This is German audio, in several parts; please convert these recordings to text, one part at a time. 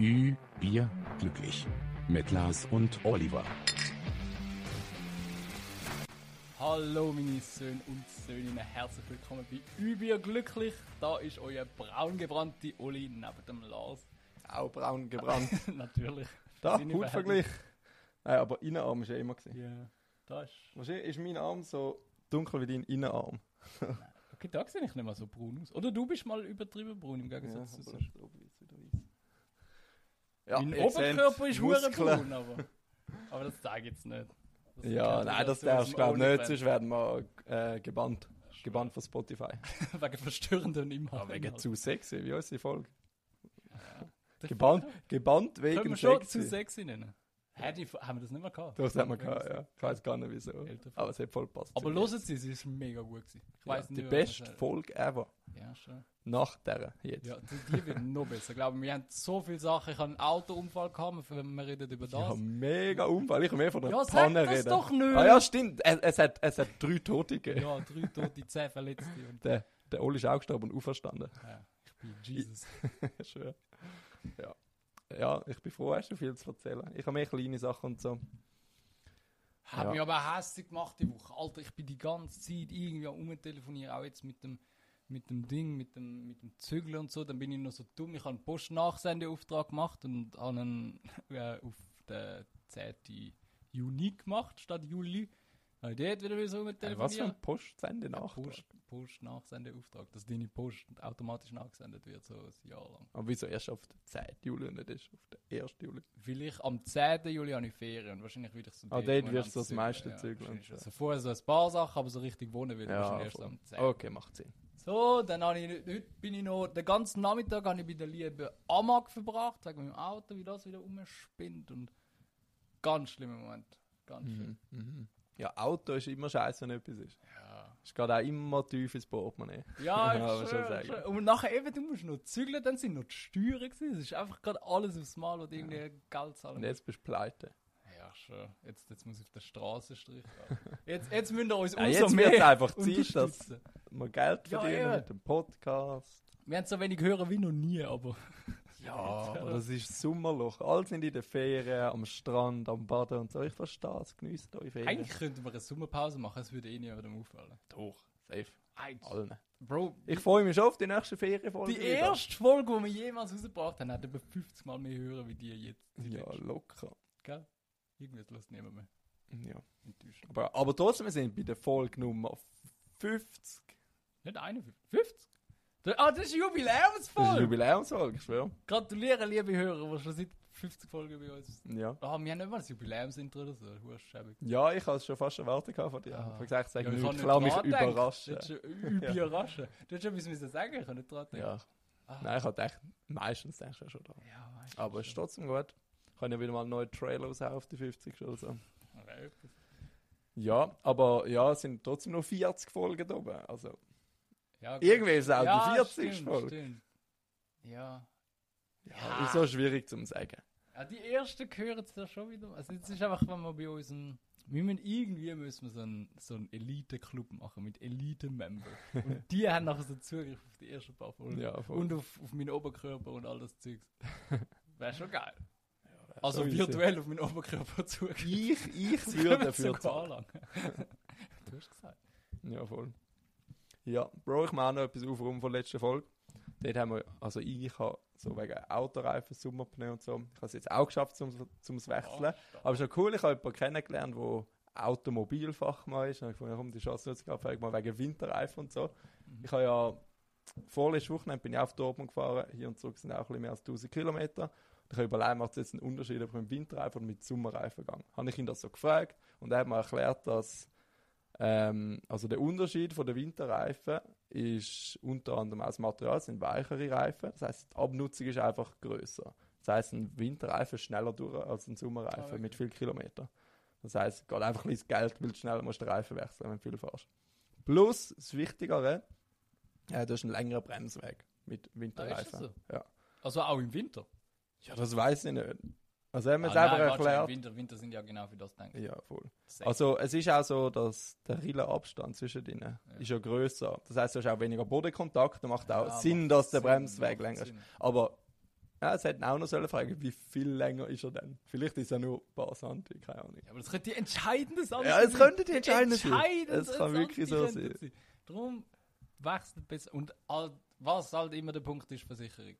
Ü, Bier, glücklich. Mit Lars und Oliver. Hallo meine Söhne und Söhninnen, herzlich willkommen bei Übier glücklich. Da ist euer braun gebrannte Oli neben dem Lars. Auch braun gebrannt. Natürlich. Da, Hautvergleich. Nein, aber Innenarm ist ja immer gewesen. Ja, da ist... Wahrscheinlich ist mein Arm so dunkel wie dein Innenarm. Okay, da sehe ich nicht mal so braun aus. Oder du bist mal übertrieben braun im Gegensatz zu aber sonst. da oben wird's wieder weiss. Ja, mein Oberkörper ist hure braun, aber... Aber das zeige ich jetzt nicht. Das Ja, nein, das darfst du glaube nicht, sonst werden wir äh, gebannt. Gebannt von Spotify. Wegen verstörenden Inhalten. Ja, wegen zu sexy, wie unsere Folge. Das Gebannt, gebannt Können wegen wir schon sexy. zu sexy nennen? Hä, die, haben wir das nicht mehr gehabt? Das hat man gehabt, ja. Ich weiß gar nicht wieso. Aber es hat voll gepasst. Aber hören. Sie, sie ist mega gut gewesen. Ich ja, Die nicht, was beste Folge ever. Ja, schon. Nach der jetzt. Ja, die, die wird noch besser. Ich glaube, wir haben so viele Sachen. Ich habe einen Autounfall gehabt, wenn wir reden über das. Ja, mega Unfall. Ich kann mehr von der Ja, Panne das reden. doch nicht. Ah ja, stimmt. Es, es, hat, es hat drei Tote gegeben. Ja, drei Tote, zehn Verletzte. Und, Der, der Oli ist auch gestorben und auferstanden. ja, ich bin Jesus. Schön. Ja. Ja, ich bin froh, hast du viel zu erzählen. Ich habe mehr kleine Sachen und so. Hat Ja. mich aber hässlich gemacht die Woche. Alter, ich bin die ganze Zeit irgendwie am rumtelefonieren, auch jetzt mit dem, mit dem Ding, mit dem, mit dem Zügel und so. Dann bin ich noch so dumm. Ich habe einen Post-Nachsendeauftrag gemacht und habe einen äh, auf den 10. Juni gemacht, statt Juli. Weil dort wieder so Äh, rumtelefonieren. was für ein Postsende nach. Post, Post Nachsendeauftrag, dass deine Post automatisch nachgesendet wird, so ein Jahr lang. Aber wieso erst auf den 10. Juli und nicht erst auf den 1. Juli? Weil ich am 10. Juli habe ich Ferien und wahrscheinlich ich so Ah, dort wirst du das meiste ja, wahrscheinlich so. Also vorher so ein paar Sachen, aber so richtig wohnen will ich wahrscheinlich erst am 10. Okay, macht Sinn. So, dann habe ich, heute bin ich noch, den ganzen Nachmittag habe ich bei der lieben Amag verbracht, wegen meinem Auto, wie das wieder umspinnt und ganz schlimmer Moment. Ganz schlimm. Mhm. Mhm. Ja, Auto ist immer scheiße, wenn etwas ist. Ja. Es geht auch immer tief ins Portemonnaie. Ja, Ja, aber ich schon schwöre. Und nachher eben, du musst noch zügeln, dann sind noch die Steuern gewesen. Es ist einfach gerade alles aufs Mal, wo du irgendwie Geld zahlen Und jetzt bist du pleite. Ja, schon. Jetzt, jetzt muss ich auf der Straße streichen. Jetzt, jetzt müsst ihr uns Ja, umso jetzt wird es mehr einfach Zeit, dass wir Geld Ja, verdienen eben. mit dem Podcast. Wir haben so wenig hören wie noch nie, aber... Ja, aber das ist Sommerloch. Alle sind in den Ferien, am Strand, am Baden und so. Ich verstehe es, genießt eure Ferien. Eigentlich könnten wir eine Sommerpause machen, es würde eh niemandem auffallen. Doch, safe. Eigentlich. Allen. Bro, Ich freue mich schon auf die nächste Ferienfolge. die wieder. erste Folge, die wir jemals rausgebracht haben, hat über 50 Mal mehr hören wie die jetzt. Die Ja, letzte. locker. Gell? Irgendwie lässt niemand mehr. Ja. Enttäuschend. Aber, aber trotzdem, wir sind bei der Folge Nummer 50. Nicht 51, 50? Ah, das ist Das ist eine Jubiläumsfolge! Jubiläumsfolge, ich schwöre. Gratuliere, liebe Hörer, die schon seit 50 Folgen bei uns sind. Ja. Ah, wir haben nicht mal das Jubiläumsintro oder so. Huschäbig. Ja, ich habe es schon fast erwartet von dir. Ah. Ich habe gesagt, sag Ja, ich lasse mich dran überraschen. Überraschen. Du hättest schon etwas müssen sagen, ich kann nicht dran denken. Ja. Ah. Nein, ich habe gedacht, meistens denkst du ja schon da. Ja, du Aber es ist trotzdem gut. Ich kann ja wieder mal einen neuen Trailer raushauen auf die 50 schon so. Okay. Ja, aber ja, es sind trotzdem noch 40 Folgen da oben. Also, Ja, irgendwie ist es auch ja, die 40. stimmt, Folge. Stimmt. Ja. Ja, Ja. Ist so schwierig zu sagen. ja. Die ersten gehören es ja schon wieder. Also jetzt ist einfach, wenn wir bei uns ein, wir müssen irgendwie müssen wir so einen, so einen Elite-Club machen mit Elite-Member. Und die haben nachher so Zugriff auf die ersten paar Folgen. Ja. Und auf, auf meinen Oberkörper und all das Zeugs. Wäre schon geil. Ja, Also virtuell auf meinen Oberkörper Zugriff. Ich, ich würde dafür sogar anlangen. du hast gesagt. Ja, voll. Ja, Bro, ich mache noch etwas aufrum von der letzten Folge. Dort haben wir, also ich habe so wegen Autoreifen, Sommerpneu und so, ich habe es jetzt auch geschafft, zum, zum Wechseln. Aber es ist noch cool, ich habe jemanden kennengelernt, der Automobilfachmann ist. Und ich fand, komm, die Chance nutze ich gerade mal wegen Winterreifen und so. Mhm. Ich habe ja vorletzte Wochenende bin ich auf Dortmund gefahren, hier und zurück sind auch ein bisschen mehr als 1000 Kilometer. Ich habe überlegt, macht es jetzt einen Unterschied, ob ich mit Winterreifen oder mit Sommerreifen gehe. Habe ich ihn das so gefragt und er hat mir erklärt, dass ähm, also der Unterschied von den Winterreifen ist unter anderem aus Material, es sind weichere Reifen. Das heißt, die Abnutzung ist einfach größer. Das heißt, ein Winterreifen ist schneller durch als ein Sommerreifen Ah, okay. mit viel Kilometer. Das heißt, es geht einfach ein bisschen ins Geld, weil du schneller musst den Reifen wechseln, wenn du viel fährst. Plus, das Wichtigere, äh, du hast einen längeren Bremsweg mit Winterreifen. Ah, ist ja. Also auch im Winter. ja, das weiß ich nicht. Also, hat mir es Ah, einfach nein, erklärt. Winter, Winter sind ja genau für das denken. Ja, voll. Also es ist auch so, dass der Rillenabstand zwischen ihnen ist ja grösser. Das heißt, du hast auch weniger Bodenkontakt und macht auch Ja, Sinn, macht dass der Sinn, Bremsweg länger ist. Aber Ja, es hätten auch noch sollen fragen, wie viel länger ist er denn? Vielleicht ist er nur ein paar Santi, keine Ahnung. Ja, aber das könnte die entscheidende Sache Ja, es könnte die entscheidende sein. Es kann wirklich so sein. Darum wechselt besser. Und all, was halt immer der Punkt ist, Versicherung.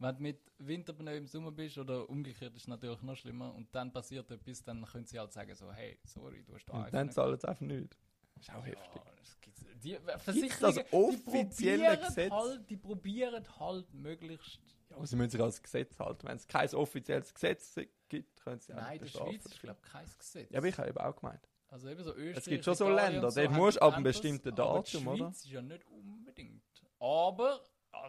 Wenn du mit Winterpneu im Sommer bist oder umgekehrt ist es natürlich noch schlimmer und dann passiert etwas, dann können sie halt sagen so, hey, sorry, du hast da Und dann zahlen sie einfach nichts. Das ist auch ja, heftig. das gibt's, die das Versicherungen, offizielle die probieren Gesetz? Halt, die probieren halt möglichst... Ja, aber sie müssen sich als Gesetz halten. Wenn es kein offizielles Gesetz gibt, können sie auch Nein, in nicht der. Schweiz ist glaube ich kein Gesetz. Ja, aber ich habe eben auch gemeint. Also eben so Österreich, Es gibt schon so Länder, so dort musst du ab einem das, bestimmten die Datum, oder? Schweiz ist ja nicht unbedingt. Aber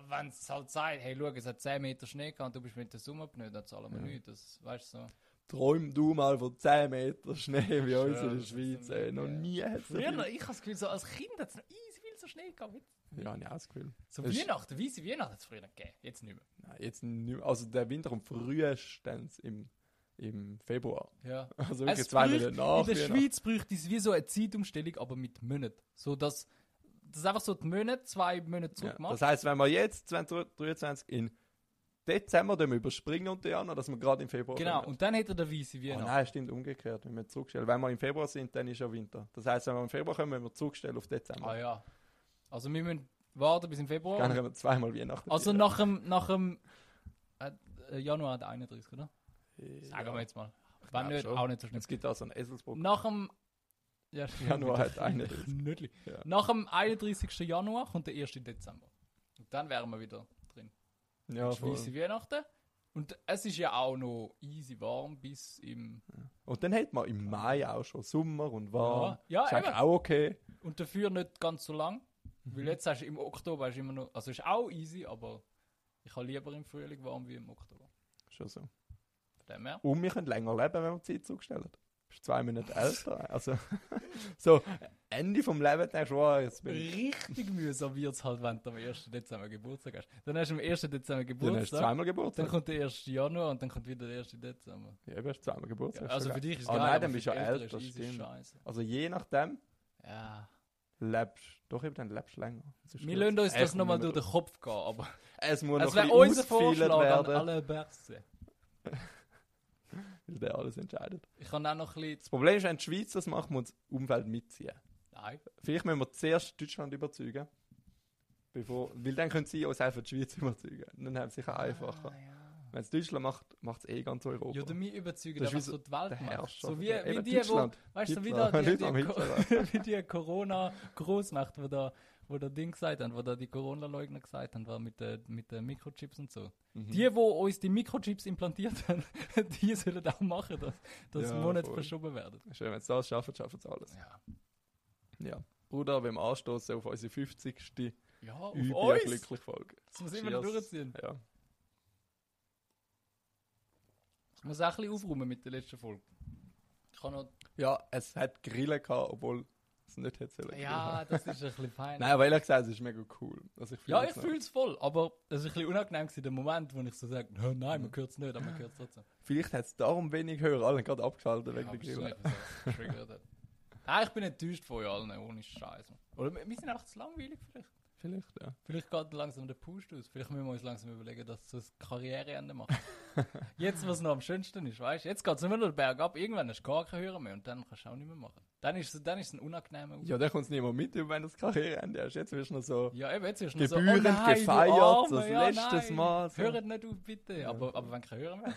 wenn es halt sagt, hey, schau, es hat 10 Meter Schnee gehabt und du bist mit der Sommerpneu, dann zahlen wir Ja. nichts. Das weißt du so. Träum du mal von 10 Meter Schnee wie uns in der Schweiz. Ey. Noch nie hat es Früher, viel. ich habe das Gefühl, so als Kind hat es noch easy viel so Schnee gehabt. Ja, ich auch das Gefühl. So ist- Weihnachten, weisse Weihnachten hat es früher nicht gegeben. Jetzt nicht mehr. Nein, jetzt nicht mehr. Also der Winter kommt frühestens im, im Februar. Ja. Also Es wirklich zwei bräuchte- Monate nach. in der. Schweiz bräuchte es wie so eine Zeitumstellung, aber mit Monaten. So dass das einfach so die Monate, zwei Monate Ja, zurück macht. das heisst, wenn wir jetzt 2023 in Dezember dann überspringen unter Jahren, dass wir gerade im Februar genau, kommen. und dann hätte der weisse Oh Weihnachten. nein, stimmt umgekehrt, wenn wir zurückstellen. Wenn wir im Februar sind, dann ist ja Winter. Das heisst, wenn wir im Februar kommen, müssen wir zurückstellen auf Dezember. Ah ja. Also wir müssen warten bis im Februar. Dann haben wir zweimal Weihnachten. Also nach dem, nach dem äh, äh, Januar der 31, oder? Ja. Sagen wir jetzt mal. Wenn nicht, schon. auch nicht so schlimm. Es gibt auch so einen Eselsbrück. Nach dem ja, Januar hat 31. Nötli. Ja. Nach dem 31. Januar kommt der 1. Dezember. Und dann wären wir wieder drin. Ja. Schweisse Weihnachten. Und es ist ja auch noch easy warm bis im. Und dann hat man im Mai auch schon Sommer und warm. Ja, ist ja eigentlich eben. auch okay. Und dafür nicht ganz so lang. Mhm. Weil jetzt hast du im Oktober hast du immer noch. Also ist auch easy, aber ich habe lieber im Frühling warm wie im Oktober. Schon so. Von dem her. Und wir können länger leben, wenn wir die Zeit zurückstellen. Du bist zwei Monate älter. Also, so, Ende vom Leben denkst du, wow, jetzt bin ich. Richtig mühsam wird es halt, wenn du am 1. Dezember Geburtstag hast. Dann hast du am 1. Dezember Dann hast du Geburtstag. zweimal Dann Geburtstag. kommt der 1. Januar und dann kommt wieder der 1. Dezember. Ja, du hast zweimal Geburtstag. Ja, also für dich ist Ah, geil, nein, dann bist du ja älter, stimmt. Also je nachdem Ja. lebst doch eben dann lebst du länger. Wir lassen uns das nochmal durch den Kopf gehen, aber Es muss es noch wäre ein unser bisschen ausgefeilt Vorschlag an werden, alle Berse. weil der alles entscheidet. Ich kann auch noch ein bisschen... Das Problem ist, wenn die Schweiz das macht, muss das Umfeld mitziehen. Nein. Vielleicht müssen wir zuerst Deutschland überzeugen. Bevor, weil dann können sie uns helfen, die Schweiz überzeugen. Dann haben sie sicher einfacher. Ah, ja. Wenn es Deutschland macht, macht es eh ganz Europa. Ja, damit überzeugen, Das so wie die Welt macht. So wie, Ja, wie die, wo, weißt du, wie Hitler. da die, die, wie die Corona-Großmächte, wo da, wo da Ding gesagt haben, wo da die Corona-Leugner gesagt haben, war mit den mit den Mikrochips und so. Mhm. Die, wo uns die Mikrochips implantiert haben, die sollen auch machen, dass, dass Ja, Monate voll. verschoben werden. Schön, wenn sie das schaffen, schaffen sie alles. Ja. Ja. Bruder, wenn wir anstoßen auf unsere 50. Ja, auf uns! glücklich Folge. Das muss immer durchziehen. Ja. Ich muss auch ein bisschen aufräumen mit der letzten Folge. Ich kann noch... ja, es hat Grillen gehabt, obwohl es nicht hätte sollen. Ja, das ist ein bisschen fein. Nein, aber ehrlich gesagt, es ist mega cool. Also ich Ja, ich es fühle es voll, aber es ist ein bisschen unangenehm gewesen, der Moment, wo ich so sage, "Hä, nein, man hört es nicht, aber man hört es trotzdem. Vielleicht hat es darum wenig Hörer, alle haben gerade abgeschaltet wegen Ja, der es so getriggert hat. Nein, ich bin enttäuscht von euch allen, ohne Scheiß. Oder wir sind einfach zu langweilig vielleicht. Vielleicht, ja. Vielleicht geht langsam der Push aus. Vielleicht müssen wir uns langsam überlegen, dass so ein Karriereende machen. jetzt, was noch am schönsten ist, weißt du? Jetzt geht es immer noch bergab. Irgendwann hast du gar keine Hörer mehr und dann kannst du auch nicht mehr machen. Dann ist es, dann ist es ein unangenehmer Ja, dann kommt es niemand mit, wenn du das Karriereende hast. Jetzt wirst du noch so Ja, eben, jetzt ist es gebührend so, oh nein, du gefeiert, Arme, das ja, letztes nein, Mal. So. Hört nicht auf, bitte. Ja. Aber, aber wenn keine Hörer mehr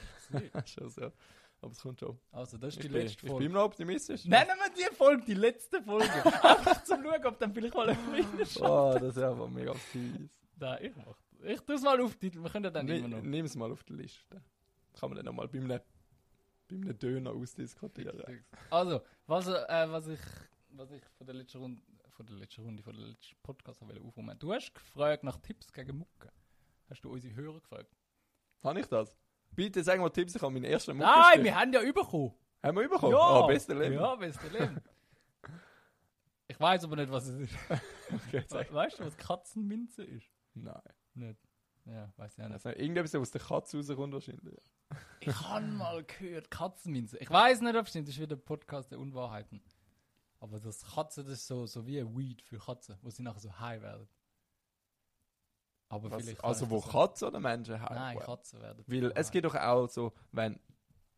hast, Schon so. Aber es kommt schon. Also, das ist Ich die bin, letzte ich bin Folge. immer noch optimistisch. Nennen wir die Folge, die letzte Folge. Einfach zum Schauen, ob dann vielleicht mal ein Frieden Oh, das ist einfach mega fies. Nein, ich mach Ich tue es mal auf die, wir können ja dann immer noch. Nimm es mal auf die Liste. Kann man dann nochmal bei einem, bei einem Döner ausdiskutieren. Also, was, äh, was ich, was ich von der letzten Runde, von der letzten Runde, von der letzten Podcast wollte aufräumen. Du hast gefragt nach Tipps gegen Mucke. Hast du unsere Hörer gefragt? Habe ich das? Bitte sag mal Tipps, ich habe meinen ersten Mucke Nein, wir haben ja bekommen. Haben wir bekommen? Ja, Oh, beste Leben. Ja, beste Leben. Ich weiß aber nicht, was es ist. Okay, We weißt du, was Katzenminze ist? Nein. Nicht. Ja, weiß ich auch nicht. Also, irgendetwas aus der Katze rauskommt wahrscheinlich. Ich habe mal gehört, Katzenminze. Ich weiß nicht, ob es stimmt, das ist wieder ein Podcast der Unwahrheiten. Aber das Katzen, das ist so, so wie ein Weed für Katzen, wo sie nachher so high werden. Aber Was, vielleicht also wo Katzen oder Menschen haben. Nein, Katzen werden. Weil es geht doch auch so, wenn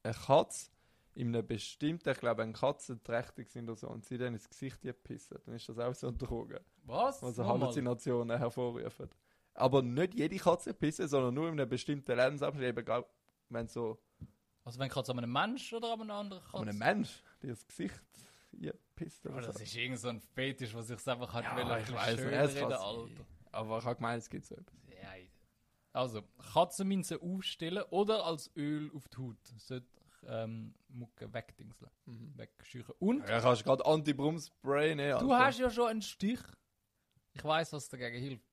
eine Katze in einem bestimmten, ich glaube, eine Katze trächtig sind oder so, und sie dann ins Gesicht pissen, dann ist das auch so ein Drogen, Was? was Nochmal? Halluzinationen hervorrufen. Aber nicht jede Katze pissen, sondern nur in einem bestimmten Lebensabschnitt, eben wenn so Also wenn Katze an einem Mensch oder an einem anderen Katze? an einem Mensch, der das Gesicht pisst oder das so. ist irgend so ein Fetisch, was sich einfach hat Ja, ein ich weiss nicht, reden, Alter. Aber ich habe gemeint, es gibt so etwas. Ja, also, Katzenminze aufstellen oder als Öl auf die Haut. Sollte ähm, Mucke wegdingseln, wegscheuchen. Und Ja, kannst gerade Anti-Brum-Spray nehmen. du Alter. hast ja schon einen Stich. Ich weiß, was dagegen hilft.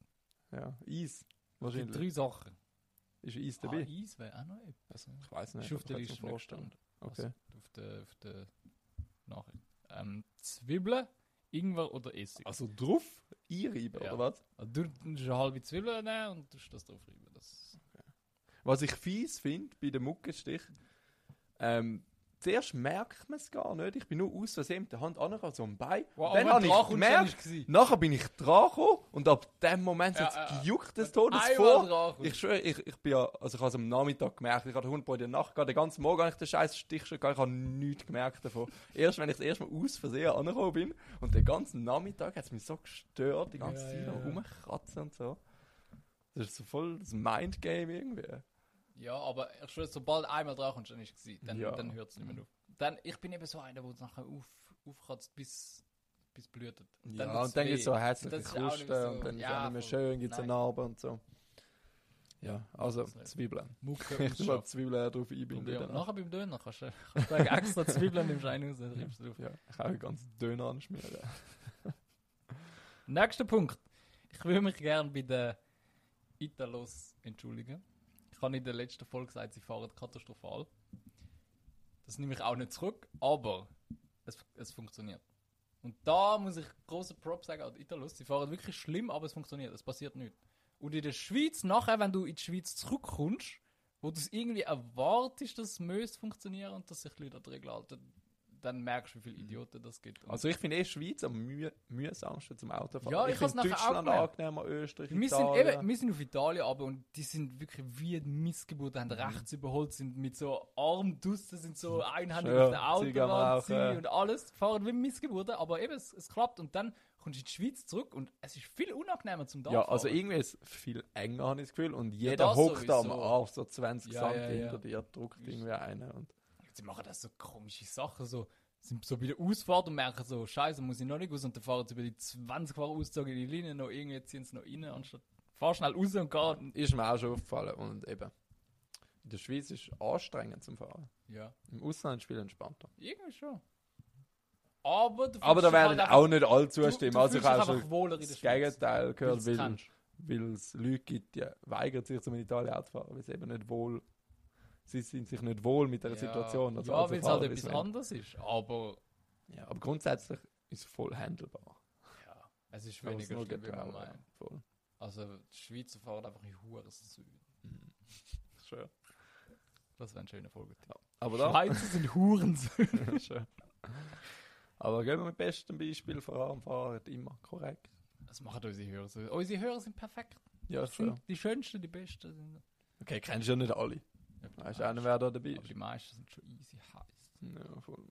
Ja, Eis. Wahrscheinlich. drei Sachen. Ist Eis Ah, dabei? Eis wäre auch noch etwas. Ich weiß nicht. Ist auf der Liste vorstellen. Okay. Also, auf der, auf der Nachricht. Ähm, Zwiebeln, Ingwer oder Essig. Also drauf einreiben, Ja. oder was? Also, du musst eine halbe Zwiebel nehmen und tust das drauf reiben. Das Was ich fies finde bei dem Muckenstich, ähm, zuerst merkt man es gar nicht. Ich bin nur aus Versehen mit der Hand angegangen, so am Bein. Wow, dann habe ich gemerkt, nachher bin ich dran gekommen und ab dem Moment Ja, hat es ja, gejuckt Wenn Todes vor. Ich schwöre, ich, ich bin ja, also ich habe es am Nachmittag gemerkt, ich hatte Hund in der Nacht den ganzen Morgen habe ich den scheiß Stich schon gehabt, ich habe nichts gemerkt davon. Erst wenn ich das erste Mal aus Versehen angekommen bin und den ganzen Nachmittag hat es mich so gestört, die ganze Ja, Zeit ja. rumkratzen und so. Das ist so voll das Mindgame irgendwie. Ja, aber ich schwöre, sobald einmal dran kommst, dann ist es. Dann, Ja. dann hört es nicht mehr auf. Dann, ich bin eben so einer, der es nachher auf, aufkratzt, bis, bis blutet. Ja, tut's und dann gibt es so nicht Krusten so- und dann ist es ja, nicht mehr schön, gibt es eine. Narbe und so. Ja, also. Zwiebeln. Mucke Ich mal. Zwiebeln drauf Und einbinden. ja, nachher beim Döner kannst du, kannst du extra Zwiebeln nimmst du einen raus, dann reibst du drauf. Ja, ich kann ganz Döner anschmieren. Nächster Punkt. Ich würde mich gerne bei den Italos entschuldigen. Ich habe in der letzten Folge gesagt, sie fahren katastrophal. Das nehme ich auch nicht zurück, aber es, es funktioniert. Und da muss ich große Props sagen an die Italos. Sie fahren wirklich schlimm, aber es funktioniert. Es passiert nichts. Und in der Schweiz, nachher, wenn du in die Schweiz zurückkommst, wo du es irgendwie erwartest, dass es funktionieren und dass sich Leute an die Regeln halten, dann merkst du, wie viele Idioten das gibt. Also ich finde eh Schweiz am müh mühsamsten zum Autofahren. Ja, ich ich finde Deutschland angenehmer, Österreich, Wir sind, Italien. eben, wir sind auf Italien aber und die sind wirklich wie Missgeburten, haben Mhm. rechts überholt, sind mit so Armdusten, sind so einhändig Ja, auf der Autobahn gewesen und alles, fahren wie Missgeburten, aber eben, es, es klappt und dann kommst du in die Schweiz zurück und es ist viel unangenehmer zum ja, Fahren. also irgendwie ist es viel enger, habe ich das Gefühl. Und jeder das hockt da am sowieso. Arsch so 20 Ja, cm ja, ja. hinter dir, drückt irgendwie einen. Und Sie machen das so komische Sachen, so, sind so bei der Ausfahrt und merken so, scheiße, muss ich noch nicht raus und dann fahren sie über die 20 Fahrer auszogen in die Linie, noch irgendwie ziehen sie noch rein, anstatt, fahr schnell raus und gehen. ist mir auch schon aufgefallen. Und eben, in der Schweiz ist anstrengend zum Fahren. Ja, Im Ausland viel entspannter. irgendwie schon. Aber, du Aber da werden halt auch nicht alle Du- zustimmen. du also ich habe schon das Gegenteil gehört, weil, es Leute gibt, die weigern sich, zum in Italien zu fahren, weil es eben nicht wohl sie sind sich nicht wohl mit der Situation. als ja, weil es halt etwas anderes ist. Aber Ja, aber grundsätzlich ist es voll handelbar. ja, es ist weniger nur schlimm, wie man meint. Voll. Also, die Schweizer fahren einfach in Huren Süden. Schön. Das wäre ein schöner Folgetitel. Aber da, Schweizer sind Huren Schön. Aber gehen wir mit bestem Beispiel voran, fahren immer korrekt. Das machen unsere Hörer so. Unsere Hörer sind perfekt. Ja, Das sind schön. die schönsten, die besten. Sind, Okay, kennst du ja nicht alle. Ja, auch nicht, meisten- wer da dabei aber ist? die meisten sind schon easy heiß. Ja, voll.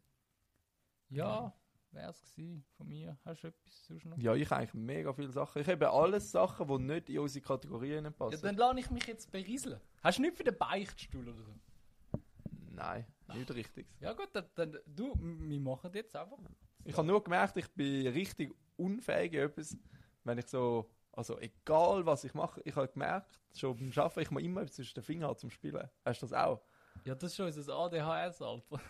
Ja, wär's gewesen von mir. Hast du etwas sonst noch? ja, ich habe eigentlich mega viele Sachen. Ich habe alles Sachen, die nicht in unsere Kategorien Ja, passen. dann lade ich mich jetzt berieseln. Hast du nicht für den Beichtstuhl oder so? Nein, nicht richtig. Ja gut, dann, dann du, wir machen jetzt einfach. Ich habe nur gemerkt, ich bin richtig unfähig in etwas, wenn ich so, also egal was ich mache, ich habe gemerkt, schon beim Arbeiten, ich muss immer zwischen den Fingern zum Spielen. Hast du das auch? Ja, das ist schon unser ADHS, Alter.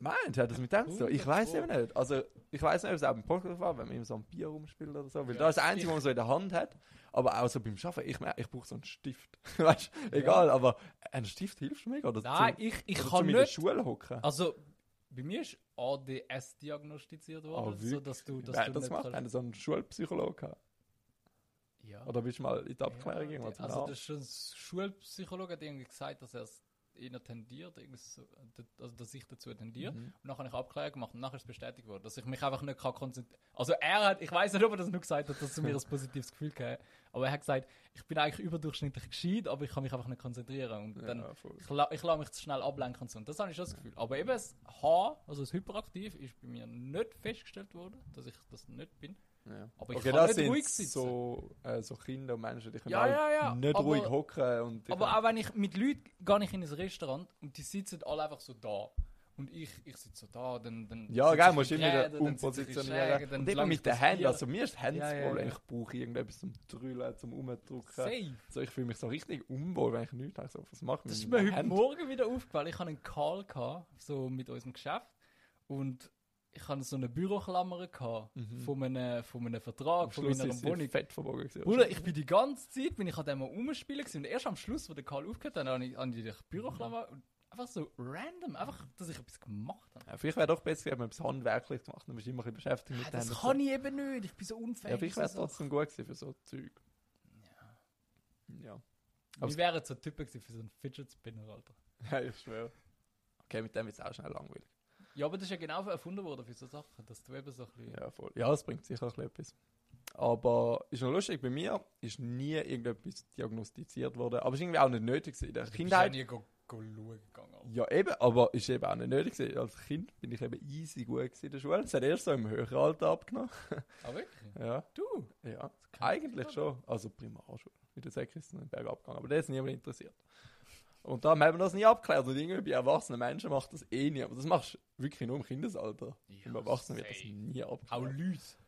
Meint, hat das mit dem zu tun? Ich 100 weiß eben nicht. Also, ich weiß nicht, ob es auch beim Podcast war, wenn man immer so ein Bier rumspielt oder so. Weil Ja, da ist das Einzige, was man so in der Hand hat. Aber auch so beim Arbeiten, ich, ich brauche so einen Stift. weißt du, egal, aber ein Stift hilft mir mega. Oder Nein, zum, ich, ich oder kann zum in der nicht. Schule hocken. Also, bei mir ist ADS diagnostiziert Ah, worden, so wirklich? dass du, dass Wer du das nicht kannst- Haben so einen Schulpsychologe gehabt? Ja. Oder bist du mal in die Abklärung ja, Also, Arzt? das ist schon ein Schulpsychologe, hat irgendwie gesagt, dass er es eher tendiert, so, also dass ich dazu tendiere. Mhm. Und nachher habe ich Abklärung gemacht und nachher ist es bestätigt worden, dass ich mich einfach nicht kann konzentrieren Also er hat, ich weiß nicht, ob er das nur gesagt hat, dass es mir ein positives Gefühl gegeben aber er hat gesagt, ich bin eigentlich überdurchschnittlich gescheit, aber ich kann mich einfach nicht konzentrieren. Und dann, Ja, voll. ich, la ich lasse mich zu schnell ablenken und so. Und das habe ich schon das Gefühl. Aber eben das H, also das Hyperaktiv, ist bei mir nicht festgestellt worden, dass ich das nicht bin. Ja. Aber ich okay, kann das nicht sind ruhig sitzen. So, äh, so Kinder und Menschen, die können Ja, ja, ja, nicht aber- ruhig hocken. Und Aber auch wenn ich mit Leuten gehe ich in ein Restaurant und die sitzen alle einfach so da. Und ich, ich sitze so da, dann. dann Ja, gell, ich musst immer wieder umpositionieren. dann Und eben mit den Händen, also mir ist das Hands Ja, ja, Problem. ja. Ich brauche irgendetwas zum Drüllen, zum Umdrücken. Safe. So, ich fühle mich so richtig unwohl, wenn ich nichts habe. So, was mache ich Das ist mir heute Händen? Morgen wieder aufgefallen. Ich hatte einen Call gehabt, so mit unserem Geschäft. Und ich hatte so eine Büroklammer gehabt Mhm. von, einem, von einem Am Vertrag, von Schluss meiner Wohnung. fett verbogen. Bruder, ich bin die ganze Zeit bin ich an dem umspielen gewesen. und erst am Schluss, wo der Call aufgehört hat, habe ich, habe ich die Büroklammer und einfach so random, einfach, dass ich etwas gemacht habe. Ja, vielleicht wäre doch besser, wenn man etwas Handwerkliches gemacht Dann bist du immer ein bisschen beschäftigt mit Ah, den das kann ich eben nicht, ich bin so unfähig. Ja, vielleicht wäre es so trotzdem gut gewesen für so Zeug. Ja. Aber Wir wären so Typen gewesen für so einen Fidget Spinner, Alter. Ja, ich schwöre. Okay, mit dem wird es auch schnell langweilig. Ja, aber das ist ja genau erfunden worden für so Sachen, dass du eben so ein bisschen... Ja, voll. Ja, das bringt sicher ein bisschen etwas. Aber ist noch lustig, bei mir ist nie irgendetwas diagnostiziert worden. Aber ist irgendwie auch nicht nötig gewesen. In der Du bist Kindheit. ja nie go, go schauen gegangen. Ja, eben, aber ist eben auch nicht nötig gewesen. Als Kind bin ich eben easy gut in der Schule. Das hat erst so im höheren Alter abgenommen. Ah, wirklich? Ja, Du? ja. Eigentlich ich schon. Also Primarschule. Mit der Säcke ist es den Berg abgegangen. Aber das ist niemand interessiert. Und darum haben wir das nie abgeklärt. Und irgendwie bei erwachsenen Menschen macht das eh nie. Aber das machst du wirklich nur im Kindesalter. Ja, Im Erwachsenen wird das nie Auch abgeklärt. Lüs.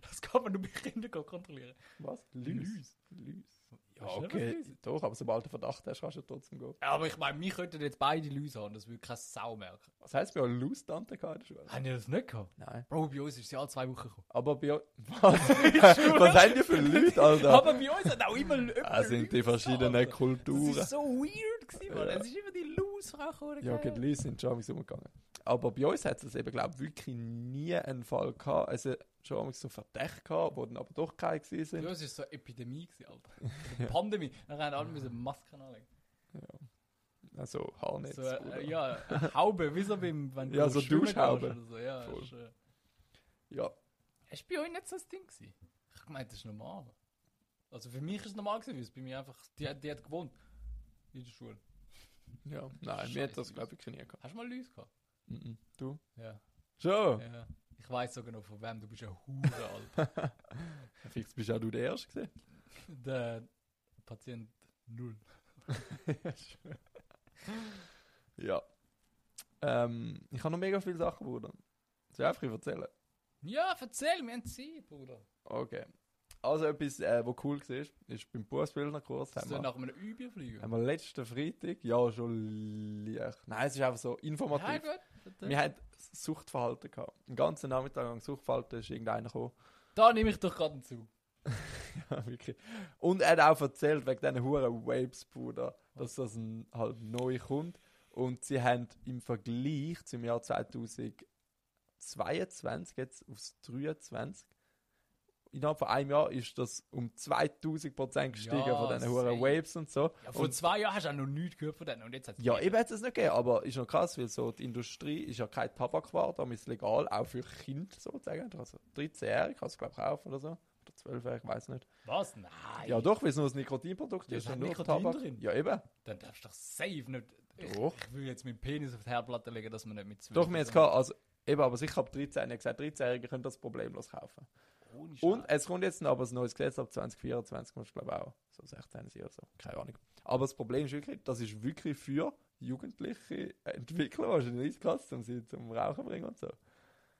Das kann man nur bei Kindern kontrollieren. Was? Lüs. Lüs. Ja, okay. Doch, aber sobald du Verdacht hast, kannst du trotzdem gehen. Ja, aber ich meine, wir könnten jetzt beide Lüs haben, das würde keine Sau merken. Was heisst bei euch Lus-Tante gehabt in der Schule? Haben die das nicht gehabt? Nein. Bro, bei uns ist sie alle zwei Wochen gekommen. Aber bei euch. Was? Was haben die für Leute, Alter? Aber bei uns hat auch immer jemand Das sind die verschiedenen. Kulturen. Das ist so weird gewesen, Mann. Ja. Es ist immer die Lus-Frau gekommen. Ja, die Leute sind schon umgegangen. Aber bei uns hat es eben, glaube ich, wirklich nie einen Fall gehabt. Also schon so Verdächte gehabt, wo dann aber doch keine gewesen Bei sind. uns war es so eine Epidemie, gewesen, Alter. Eine Pandemie. Dann haben alle müssen Masken anlegen. Also Haarnetz. So, äh, ja, eine Haube, wie so beim, wenn Ja, so Duschhaube. Oder so. Ja, Voll. ist, äh, ja. Ist bei euch nicht so ein Ding gewesen? Ich gemeint, das ist normal. Also für mich ist es normal gewesen, weil es bei mir einfach, die, die hat gewohnt. In der Schule. ja. Nein, mir hat das, Scheiße. glaube ich, nie gehabt. Hast du mal Lüs gehabt? Mhm. Du? Ja. Schon? ja. Ich weiß sogar noch von wem, du bist ja hure alt. Fix bist auch du der Erste gewesen. Der Patient null. ja. Ähm, ich habe noch mega viele Sachen, Bruder. Soll ich einfach erzählen? Ja, erzähl, wir haben Zeit, Bruder. Okay. Also etwas, äh, was cool war, ist beim Berufsbildnerkurs Soll wir, nach einem Übung fliegen? haben wir letzten Freitag, ja schon leicht, nein, es ist einfach so Ja, informativ. gut. bitte. wir hatten Suchtverhalten gehabt. Den ganzen Nachmittag lang Suchtverhalten ist irgendeiner gekommen. Da nehme ich doch gerade einen Zug. Ja, wirklich. Und er hat auch erzählt, wegen diesen huren Waves, Bruder, dass das ein, halt neu kommt. Und sie haben im Vergleich zum Jahr 2022, jetzt aufs 23, innerhalb von einem Jahr ist das um 2000 Prozent gestiegen Ja, von diesen safe. Waves und so. Ja, vor und, zwei Jahren hast du auch noch nichts gehört von denen und jetzt hat ja, eben hat es nicht gegeben, aber ist noch krass, weil so die Industrie ist ja kein Tabakware, darum ist es legal, auch für Kinder sozusagen. Also 13-Jährige kannst du glaube ich kaufen oder so. Oder 12-Jährige, ich weiß nicht. Was? Nein. Ja, doch, weil es nur ein Nikotinprodukt Ja, ist und nur Tabak. drin. Ja, eben. Dann darfst du doch safe nicht. Ich, Doch. ich will jetzt meinen Penis auf die Herdplatte legen, dass man nicht mit zwölf Doch, mir jetzt also, eben, aber sicher ab 13, ich habe gesagt, 13-Jährige können das problemlos kaufen. Und es kommt jetzt noch aber ein neues Gesetz ab 2024, musst du glaube auch so 16 sein oder so, keine Ahnung. Aber das Problem ist wirklich, das ist wirklich für jugendliche Entwickler wahrscheinlich krass, um sie zum Rauchen bringen und so.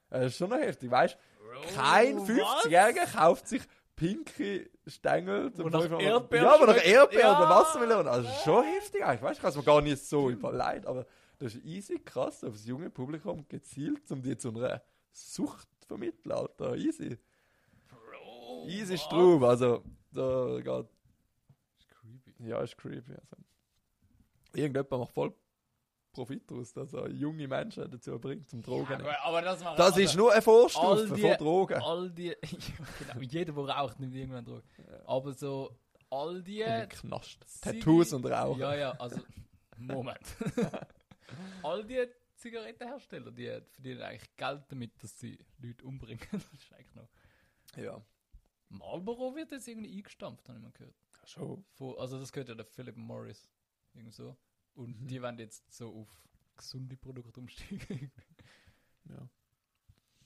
Das ist schon noch heftig, weißt du? Kein Oh, 50-Jähriger kauft sich pinke Stängel zum Wo nach 500 Erdbeeren Ja, aber nach. Erdbeeren Ja. oder Wassermelone. Also schon heftig eigentlich, weißt du? Ich kann es mir gar nicht so überlegt, aber das ist easy krass aufs junge Publikum gezielt, um die zu einer Sucht vermitteln, Alter. Easy. Easy was? Strub, also da geht, ist creepy. ja, ist creepy. Also. Irgendjemand macht voll Profit daraus, dass er junge Menschen dazu bringt zum Drogen. Ja, nehmen. aber, aber das das also, ist nur eine Vorstufe die- von Drogen. all die. ja, genau, jeder, der raucht, nimmt irgendwann Drogen. Aber so all die. Den Knast. Tattoos und Rauchen. Ja, ja, also Moment. All die Zigarettenhersteller, die verdienen eigentlich Geld damit, dass sie Leute umbringen. Das ist eigentlich noch. Ja. Marlboro wird jetzt irgendwie eingestampft, habe ich mal gehört. Schon. Von, also das gehört ja der Philip Morris. Irgend so. Und Mhm. die werden jetzt so auf gesunde Produkte umsteigen. Ja.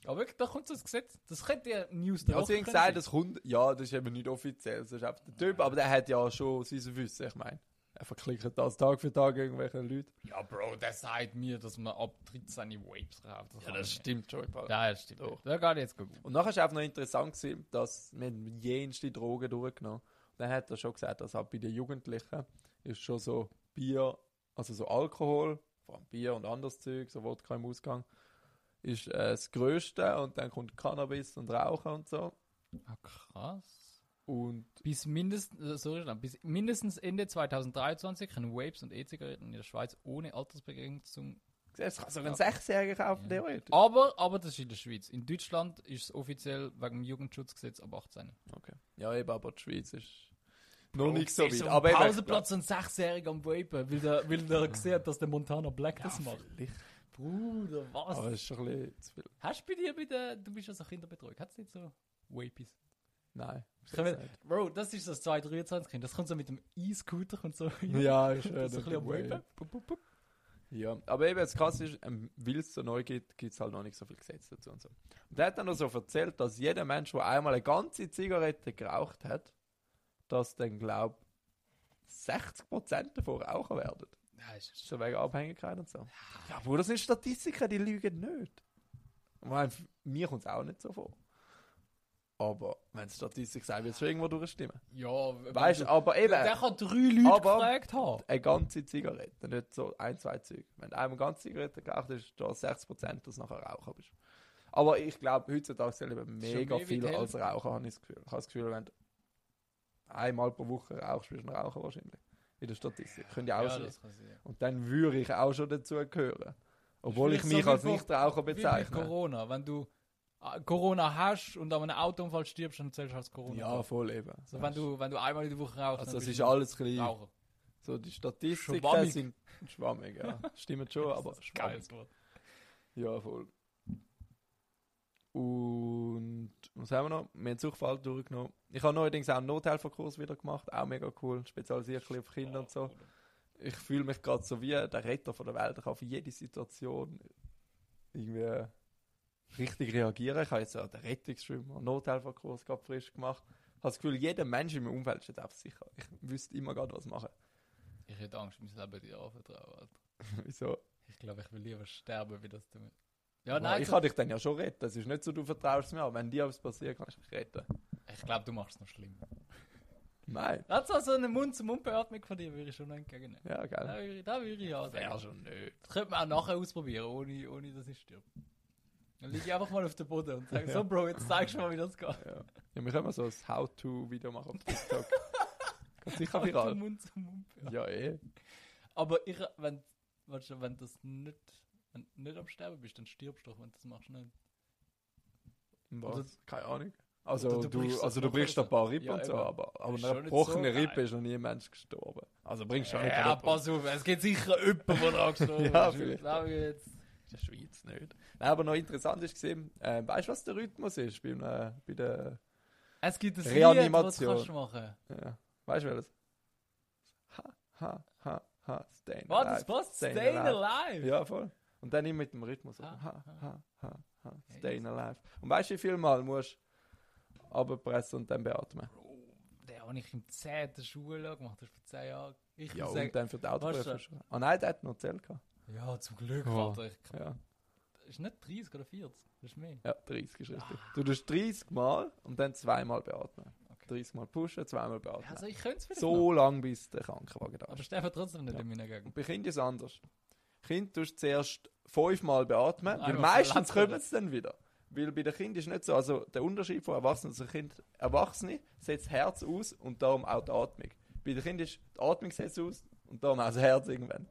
Aber wirklich, da kommt so das Gesetz. Das könnte ja News Ja, können gesagt, das kommt, ja, das ist eben nicht offiziell, das ist einfach der Typ, aber der hat ja schon sein Wissen, ich meine. Er verklickt das Tag für Tag irgendwelche Leute. Ja, Bro, der sagt mir, dass man ab 13 Vapes kauft. kann ich nicht. stimmt schon. Ja, das stimmt. Doch. Da geht jetzt gut. Und nachher ist auch noch interessant gewesen, dass wir jenste Drogen durchgenommen. Und dann hat er schon gesagt, dass auch bei den Jugendlichen ist schon so Bier, also so Alkohol, vor allem Bier und anderes Zeug, so Wodka im Ausgang, ist äh, das Größte und dann kommt Cannabis und Rauchen und so. Ah, krass. Und Bis mindestens, äh, sorry, bis mindestens Ende 2023 können Vapes und E-Zigaretten in der Schweiz ohne Altersbegrenzung. es kann sogar ein Ja. Sechsjähriger kaufen, theoretisch. Aber, aber das ist in der Schweiz. In Deutschland ist es offiziell wegen dem Jugendschutzgesetz ab 18. Okay. Ja, eben, aber die Schweiz ist noch nicht so weit. aber Pausenplatz ein Sechsjähriger am Vapen, weil der, weil der gesehen hat, dass der Montana Black das macht. vielleicht. Bruder, was? Aber es ist schon ein bisschen zu viel. Hast du bei dir bei der, du bist ja so Kinderbetreuung, hat es nicht so Vapes? Nein. Bro, das ist das 223 Kind, das kommt so mit dem E-Scooter und so. Ja, ist so äh, ein bisschen. Ja, aber eben, das Krasse ist, ähm, weil es so neu gibt, gibt es halt noch nicht so viel Gesetze dazu und so. Und er hat dann noch so erzählt, dass jeder Mensch, der einmal eine ganze Zigarette geraucht hat, dass dann, glaub 60% davon rauchen werden. Ja, ist So wegen Abhängigkeit und so. Ja, aber das sind Statistiken, die lügen nicht. Ich meine, mir kommt es auch nicht so vor. Aber wenn die Statistik sagt, wird es schon irgendwo durchstimmen. Ja, Weißt du, aber eben, Der kann drei Leute Aber- gefragt haben. eine ganze Zigarette, nicht so ein, zwei Züge. Wenn du einmal eine ganze Zigarette geraucht hast, da 60%, dass du nachher Raucher bist. Aber ich glaube, heutzutage sind eben mega wie die als. Raucher, habe ich das Gefühl. Ich habe das Gefühl, wenn du einmal pro Woche rauchst, bist du ein Raucher wahrscheinlich. In der Statistik. Könnte ich auch Ja, sein. sein. Und dann würde ich auch schon dazu gehören. Obwohl ich mich so als wie Nichtraucher Wie bezeichne. Corona. Wenn du Corona hast und an einem Autounfall stirbst, dann zählst du als Corona. Ja, voll eben. So, wenn du, wenn du einmal in der Woche rauchst, also bist ist alles klein. Raucher. So die Statistiken Schwammig. sind schwammig, ja. Stimmt schon, aber Das ist schwammig. geiles Wort. Ja, voll. Und was haben wir noch? Wir haben Suchfall durchgenommen. Ich habe neuerdings auch einen Nothelferkurs wieder gemacht, auch mega cool, spezialisiert auf Kinder und so. Ich fühle mich gerade so wie der Retter von der Welt. Ich kann auf jede Situation irgendwie richtig reagieren. Ich habe jetzt auch den Rettungsschwimmer, Nothelferkurs gerade frisch gemacht. Ich habe das Gefühl, jeder Mensch in meinem Umfeld ist jetzt einfach sicher. Ich wüsste immer gerade, was machen. Ich hätte Angst, mein Leben dir anvertrauen. Alter. Wieso? Ich glaube, ich will lieber sterben, wie das du mir. Ja, Ja, nein, ich so- kann dich dann ja schon retten. Es ist nicht so, du vertraust mir. aber Wenn dir etwas passiert, kann ich dich retten. ich glaube, du machst es noch schlimm. Nein. Das so eine Mund-zu-Mund-Beatmung von dir würde ich schon entgegennehmen. Ja, Da geil. würde ich, da würde ich ja sagen. schon nicht. Das könnte man auch nachher ausprobieren, ohne, ohne dass ich stirb. Dann liege ich einfach mal auf dem Boden und sage, so Bro, jetzt zeigst du mal, wie das geht. Ja. ja, wir können mal so ein How-To-Video machen auf TikTok. Geht sicher viral. Mund zu Mund. Ja. Ja, eh. Aber ich, wenn, weißt du, wenn das nicht, wenn nicht am Sterben bist, dann stirbst du doch, wenn du das machst. Nicht. Was? Oder- Keine Ahnung. Also du, du brichst also du brichst ein paar. Rippen Ja, und so, eben. aber, aber eine gebrochene so Rippe ist noch nie ein Mensch gestorben. Also bringst du nicht Ja, pass auf, es gibt sicher jemanden, der da gestorben Ja, ist. vielleicht. In der Schweiz nicht. Nein, aber noch interessant ist gesehen, äh, weißt du, was der Rhythmus ist bei, einer, bei der. Es gibt ein Reanimation. Lied, das du machen. Ja. Weißt du welches? Ha, ha, ha, ha, stay Warte, alive. das passt. Staying Staying alive. alive. Ja, voll. Und dann immer mit dem Rhythmus. so, Ha, Ha, ha. ha, ha, ha, Ja, staying alive. Und weißt du, wie viel Mal musst du runterpressen und dann beatmen? Den habe ich im 10. Schuljahr gemacht, das ist vor 10 Jahren. Ich Ja, und sagen, dann für die Autoprüfung. Ah nein, der hat noch Zell gehabt. Ja, zum Glück, Ja. Alter. Ich, Ja. ist nicht 30 oder 40, das ist mehr. ja, 30 ist richtig. Du tust 30 Mal und dann zweimal beatmen. Okay. 30 Mal pushen, zweimal beatmen. Also ich könnte es vielleicht so lang, bis der Krankenwagen da noch. Aber ist. sterben trotzdem nicht Ja. in meiner Gegend. Und bei Kind ist es anders. Kind tust du zuerst fünfmal beatmen, weil Einmal meistens verletzt kommen sie dann wieder. Weil bei den Kindern ist nicht so, also der Unterschied von Erwachsenen zu Kind, Erwachsene setzt das Herz aus und darum auch die Atmung. Bei den Kindern ist die Atmung setzt aus und darum auch das Herz irgendwann.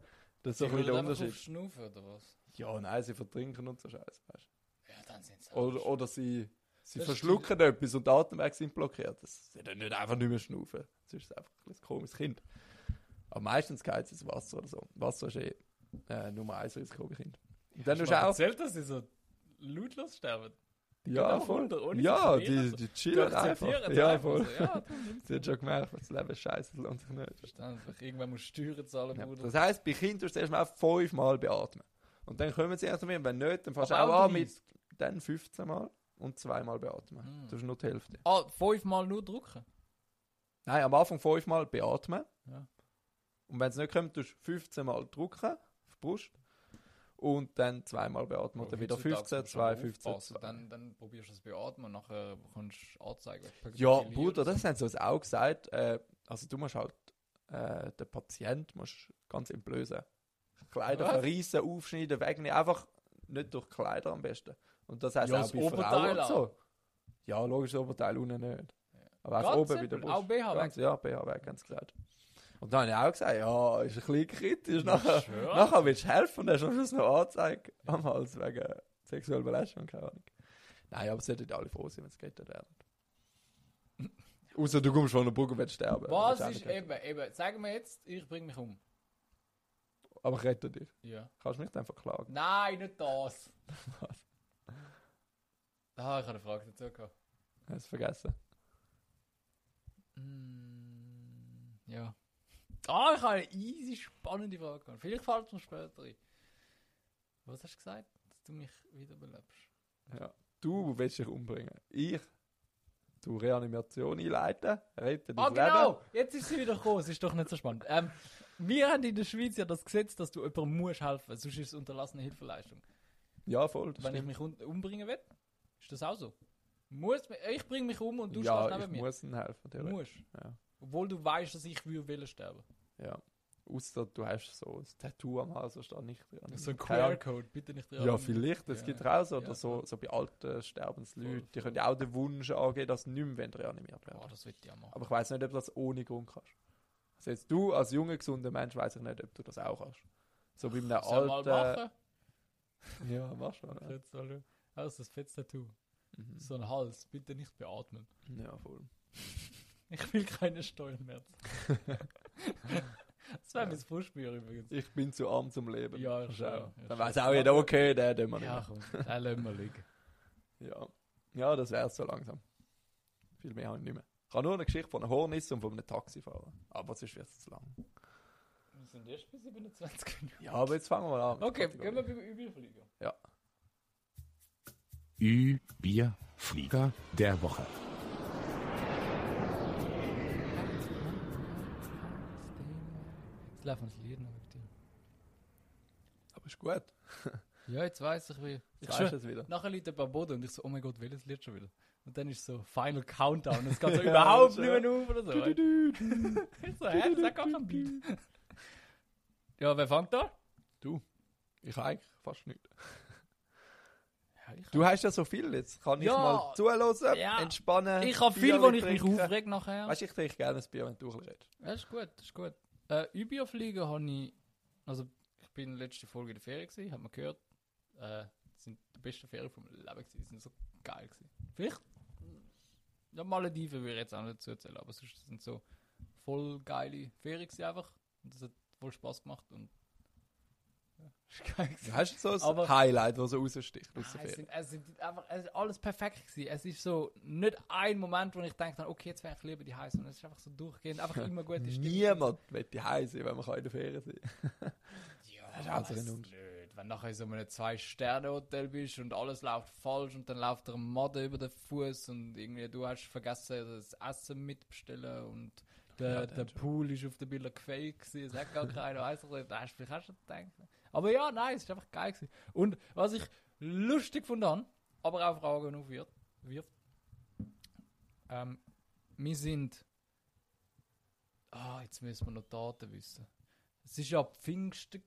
Das ist ein bisschen der Unterschied. Schnaufen oder was? Ja, nein, sie vertrinken und so Scheiße, weißt Ja, dann sind sie. Oder, oder sie, sie Das verschlucken etwas und die Atemwege sind blockiert. Das sie dann nicht einfach nicht mehr schnaufen. Das ist einfach ein komisches Kind. Aber meistens geht es Wasser oder so. Wasser ist eh äh, Nummer 1 Risiko bei Kindern. Und dann Hast tust du auch. erzählt, dass sie so lautlos sterben? Ja, Genau, voll. Ohne Ja, zu die, die chillen einfach. Ja, voll. so. Ja, Sie hat schon gemerkt, das Leben ist scheiße, das lohnt sich nicht. Verständlich. Irgendwann musst du Steuern zahlen, Ja. Bruder. Das heisst, bei Kindern tust du erst mal fünfmal beatmen. Und dann kommen sie erst mal, wenn nicht, dann fährst du auch an mit dann 15 Mal und zweimal beatmen. Hm. Das ist nur die Hälfte. Ah, fünfmal nur drücken? Nein, am Anfang fünfmal beatmen. Ja. Und wenn es nicht kommt, tust du 15 Mal drücken auf die Brust. Und dann zweimal beatmen. Dann wieder 15, 2, 15, 2. Dann, dann probierst du das beatmen und nachher kannst du anzeigen. Ja, Bruder, das haben sie uns auch gesagt. Äh, also du musst halt, äh, den Patient musst ganz entblößen. Kleider Was? verreissen, aufschneiden, wegnehmen. Einfach nicht durch Kleider am besten. Und das heisst Ja, auch das bei Oberteil Frauen so. Ja, logisch, das Oberteil unten nicht. Aber Ganz oben bei der simpel, Brust. auch BH weg? Ganz, Ja, BH weg, ganz gesagt. Und dann habe ich auch gesagt, ja, ist ein bisschen kritisch. Nachher, schön. nachher willst du helfen und dann hast du am Schluss noch Anzeige am Hals wegen sexueller Belästigung, keine Ahnung. Nein, aber es sollten alle froh sein, wenn es gerettet werden. Außer du kommst von der Brücke und willst sterben. Was Willst ist eben, eben, sagen wir jetzt, ich bringe mich um. Aber ich rette dich. Ja. Kannst du mich dann verklagen? Nein, nicht das. Was? Ah, ich habe eine Frage dazu gehabt. Hast du vergessen? Mm, ja. Ah, ich habe eine easy spannende Frage. Vielleicht fällt es mir später ein. Was hast du gesagt? Dass du mich wiederbelebst? Ja. Du willst dich umbringen. Ich, du Reanimation einleiten, rette dein Ah, Leben. genau! Jetzt ist sie wieder gekommen. Es ist doch nicht so spannend. Ähm, wir haben in der Schweiz ja das Gesetz, dass du jemandem musst helfen, sonst ist es unterlassene Hilfeleistung. Ja, voll. Wenn ich stimmt. mich un umbringen will, ist das auch so. Muss, ich bringe mich um und du ja, stehst ich neben mir. muss ihnen helfen. Du theoretisch. musst. Ja. Obwohl du weißt, dass ich würde wollen sterben. Ja. Ausser du hast so ein Tattoo am Hals, das steht nicht dran. So ein. QR-Code, bitte nicht Ja, vielleicht, das Ja. gibt es auch so. Oder Ja, so, so bei alten Sterbensleuten. Die können ja auch den Wunsch angeben, dass nicht mehr reanimiert werden Boah, das wird ja machen. Aber ich weiß nicht, ob du das ohne Grund kannst. Also jetzt du als junger, gesunder Mensch weiß ich nicht, ob du das auch kannst. So wie einem mal alten... machen? Ja, machst du. Ja. Jetzt soll ich- Also das fettes Tattoo. Mhm. So ein Hals, bitte nicht beatmen. ja, voll. Ich will keine Steuern mehr. das wäre mein Frustbier übrigens. Ich bin zu arm zum Leben. Ja, schon, auch. ja, Dann weiß auch jeder, okay, der, den man nicht Ja, komm, den lassen wir liegen. Ja. ja, das wär's so langsam. Viel mehr habe ich nicht mehr. Ich habe nur eine Geschichte von einem Hornis und von einem Taxifahrer. Aber sonst wird es zu lang. Wir sind erst bei 27 Minuten. Ja, aber jetzt fangen wir mal an. Okay, gehen wir beim Überfliegen. Ü, Bier, Flieger der Woche. Jetzt laufen das Lied noch mit dir. Aber ist gut. Ja, jetzt weiss ich wie. Ich du es wieder. nachher liegt jemand am Boden und ich so, oh mein Gott, welches Lied schon wieder? Und dann ist so Final Countdown. Es geht so Ja, überhaupt nicht mehr auf oder so. ich so, hä, das hat gar kein Beat. Ja, wer fängt da? Ich habe eigentlich fast nicht. Ja, ich Du hast ja so viel jetzt. Kann ich Ja. mal zuhören, Ja. entspannen. Ich habe viel, wo ich mich trinken. aufreg nachher. Weißt du, ich trinke gerne ein Bier, wenn du redest. Das ist gut, ist gut. Äh, Überfliegen habe ich, also ich bin letzte Folge in der Ferien gewesen, hat man gehört, äh, sind die besten Ferien vom Leben gewesen, sind so geil gewesen. Vielleicht, ja, Malediven würde ich jetzt auch nicht dazu erzählen, aber sonst sind so voll geile Ferien gewesen einfach. Und das hat voll Spaß gemacht und ist geil gewesen. Hast du so ein Aber- Highlight, das so raussticht aus der Ah, es, Ferien? sind, es sind einfach es ist alles perfekt gewesen. Es ist so nicht ein Moment, wo ich denke, okay, jetzt wäre ich lieber die heiß, sondern es ist einfach so durchgehend, einfach immer gut. Niemand will die Hause sein, wenn man kann in der Ferien sein Ja, Das ist auch so ein weiss Unterschied. nicht. Wenn du nachher in so einem Zwei-Sterne-Hotel bist und alles läuft falsch und dann läuft dir ein Modder über den Fuß und irgendwie du hast vergessen, das Essen mitbestellen und der, Ja, der dann schon. Pool ist auf der Bilder gefaked gewesen, es hat gar keiner, weiss ich nicht, da hast du vielleicht auch schon gedacht. Aber ja, nein, es ist einfach geil gewesen. Und was ich lustig gefunden habe, aber auch Fragen aufwirft, wirft, ähm, wir sind, ah, jetzt müssen wir noch Daten wissen. Es war ja Pfingsten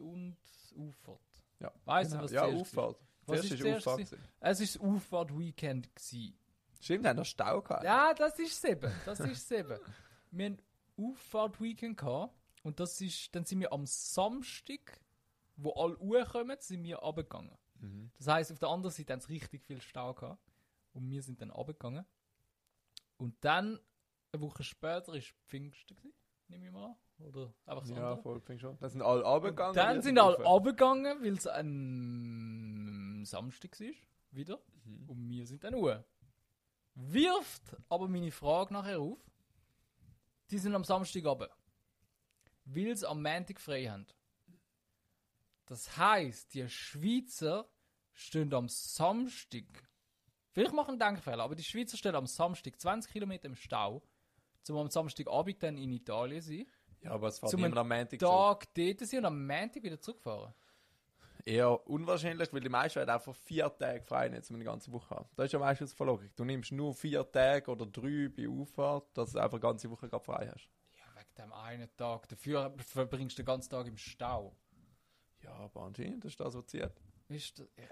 und Auffahrt. Ja, Weißt genau. du, was Ja, Auffahrt. Was Zuerst ist Auffahrt. gewesen? gewesen. Es ist das Auffahrt-Weekend gsi. Stimmt, haben noch Stau gehabt. Ja, das ist es eben. Das ist es eben. Wir haben Auffahrt-Weekend gehabt und das ist, dann sind wir am Samstag, wo alle Uhr kommen, sind wir runtergegangen. Mhm. Das heisst, auf der anderen Seite haben sie richtig viel Stau gehabt. Und wir sind dann runtergegangen. Und dann, eine Woche später, ist Pfingsten gewesen, nehme ich mal an. Oder einfach das Ja, voll, ich schon. Dann sind alle runtergegangen. Dann sind alle runtergegangen, weil es ein Samstag war. Wieder. Mhm. Und wir sind dann ruhe. Wirft aber meine Frage nachher auf. Die sind am Samstag runter. Weil sie am Montag frei haben. Das heisst, die Schweizer stehen am Samstag. Vielleicht machen Denkfehler, aber die Schweizer stehen am Samstag 20 Kilometer im Stau, zum am Samstagabend dann in Italien sein. Ja, aber es fährt niemand am Montag zurück. Tag dort sind und am Montag wieder zurückfahren. Eher unwahrscheinlich, weil die meisten werden einfach vier Tage frei nicht, um eine ganze Woche haben. Das ist ja meistens Logik. Du nimmst nur vier Tage oder drei bei Auffahrt, dass du einfach eine ganze Woche gerade frei hast. Ja, wegen dem einen Tag. Dafür verbringst du den ganzen Tag im Stau. Ja, aber anscheinend ist das, was zieht.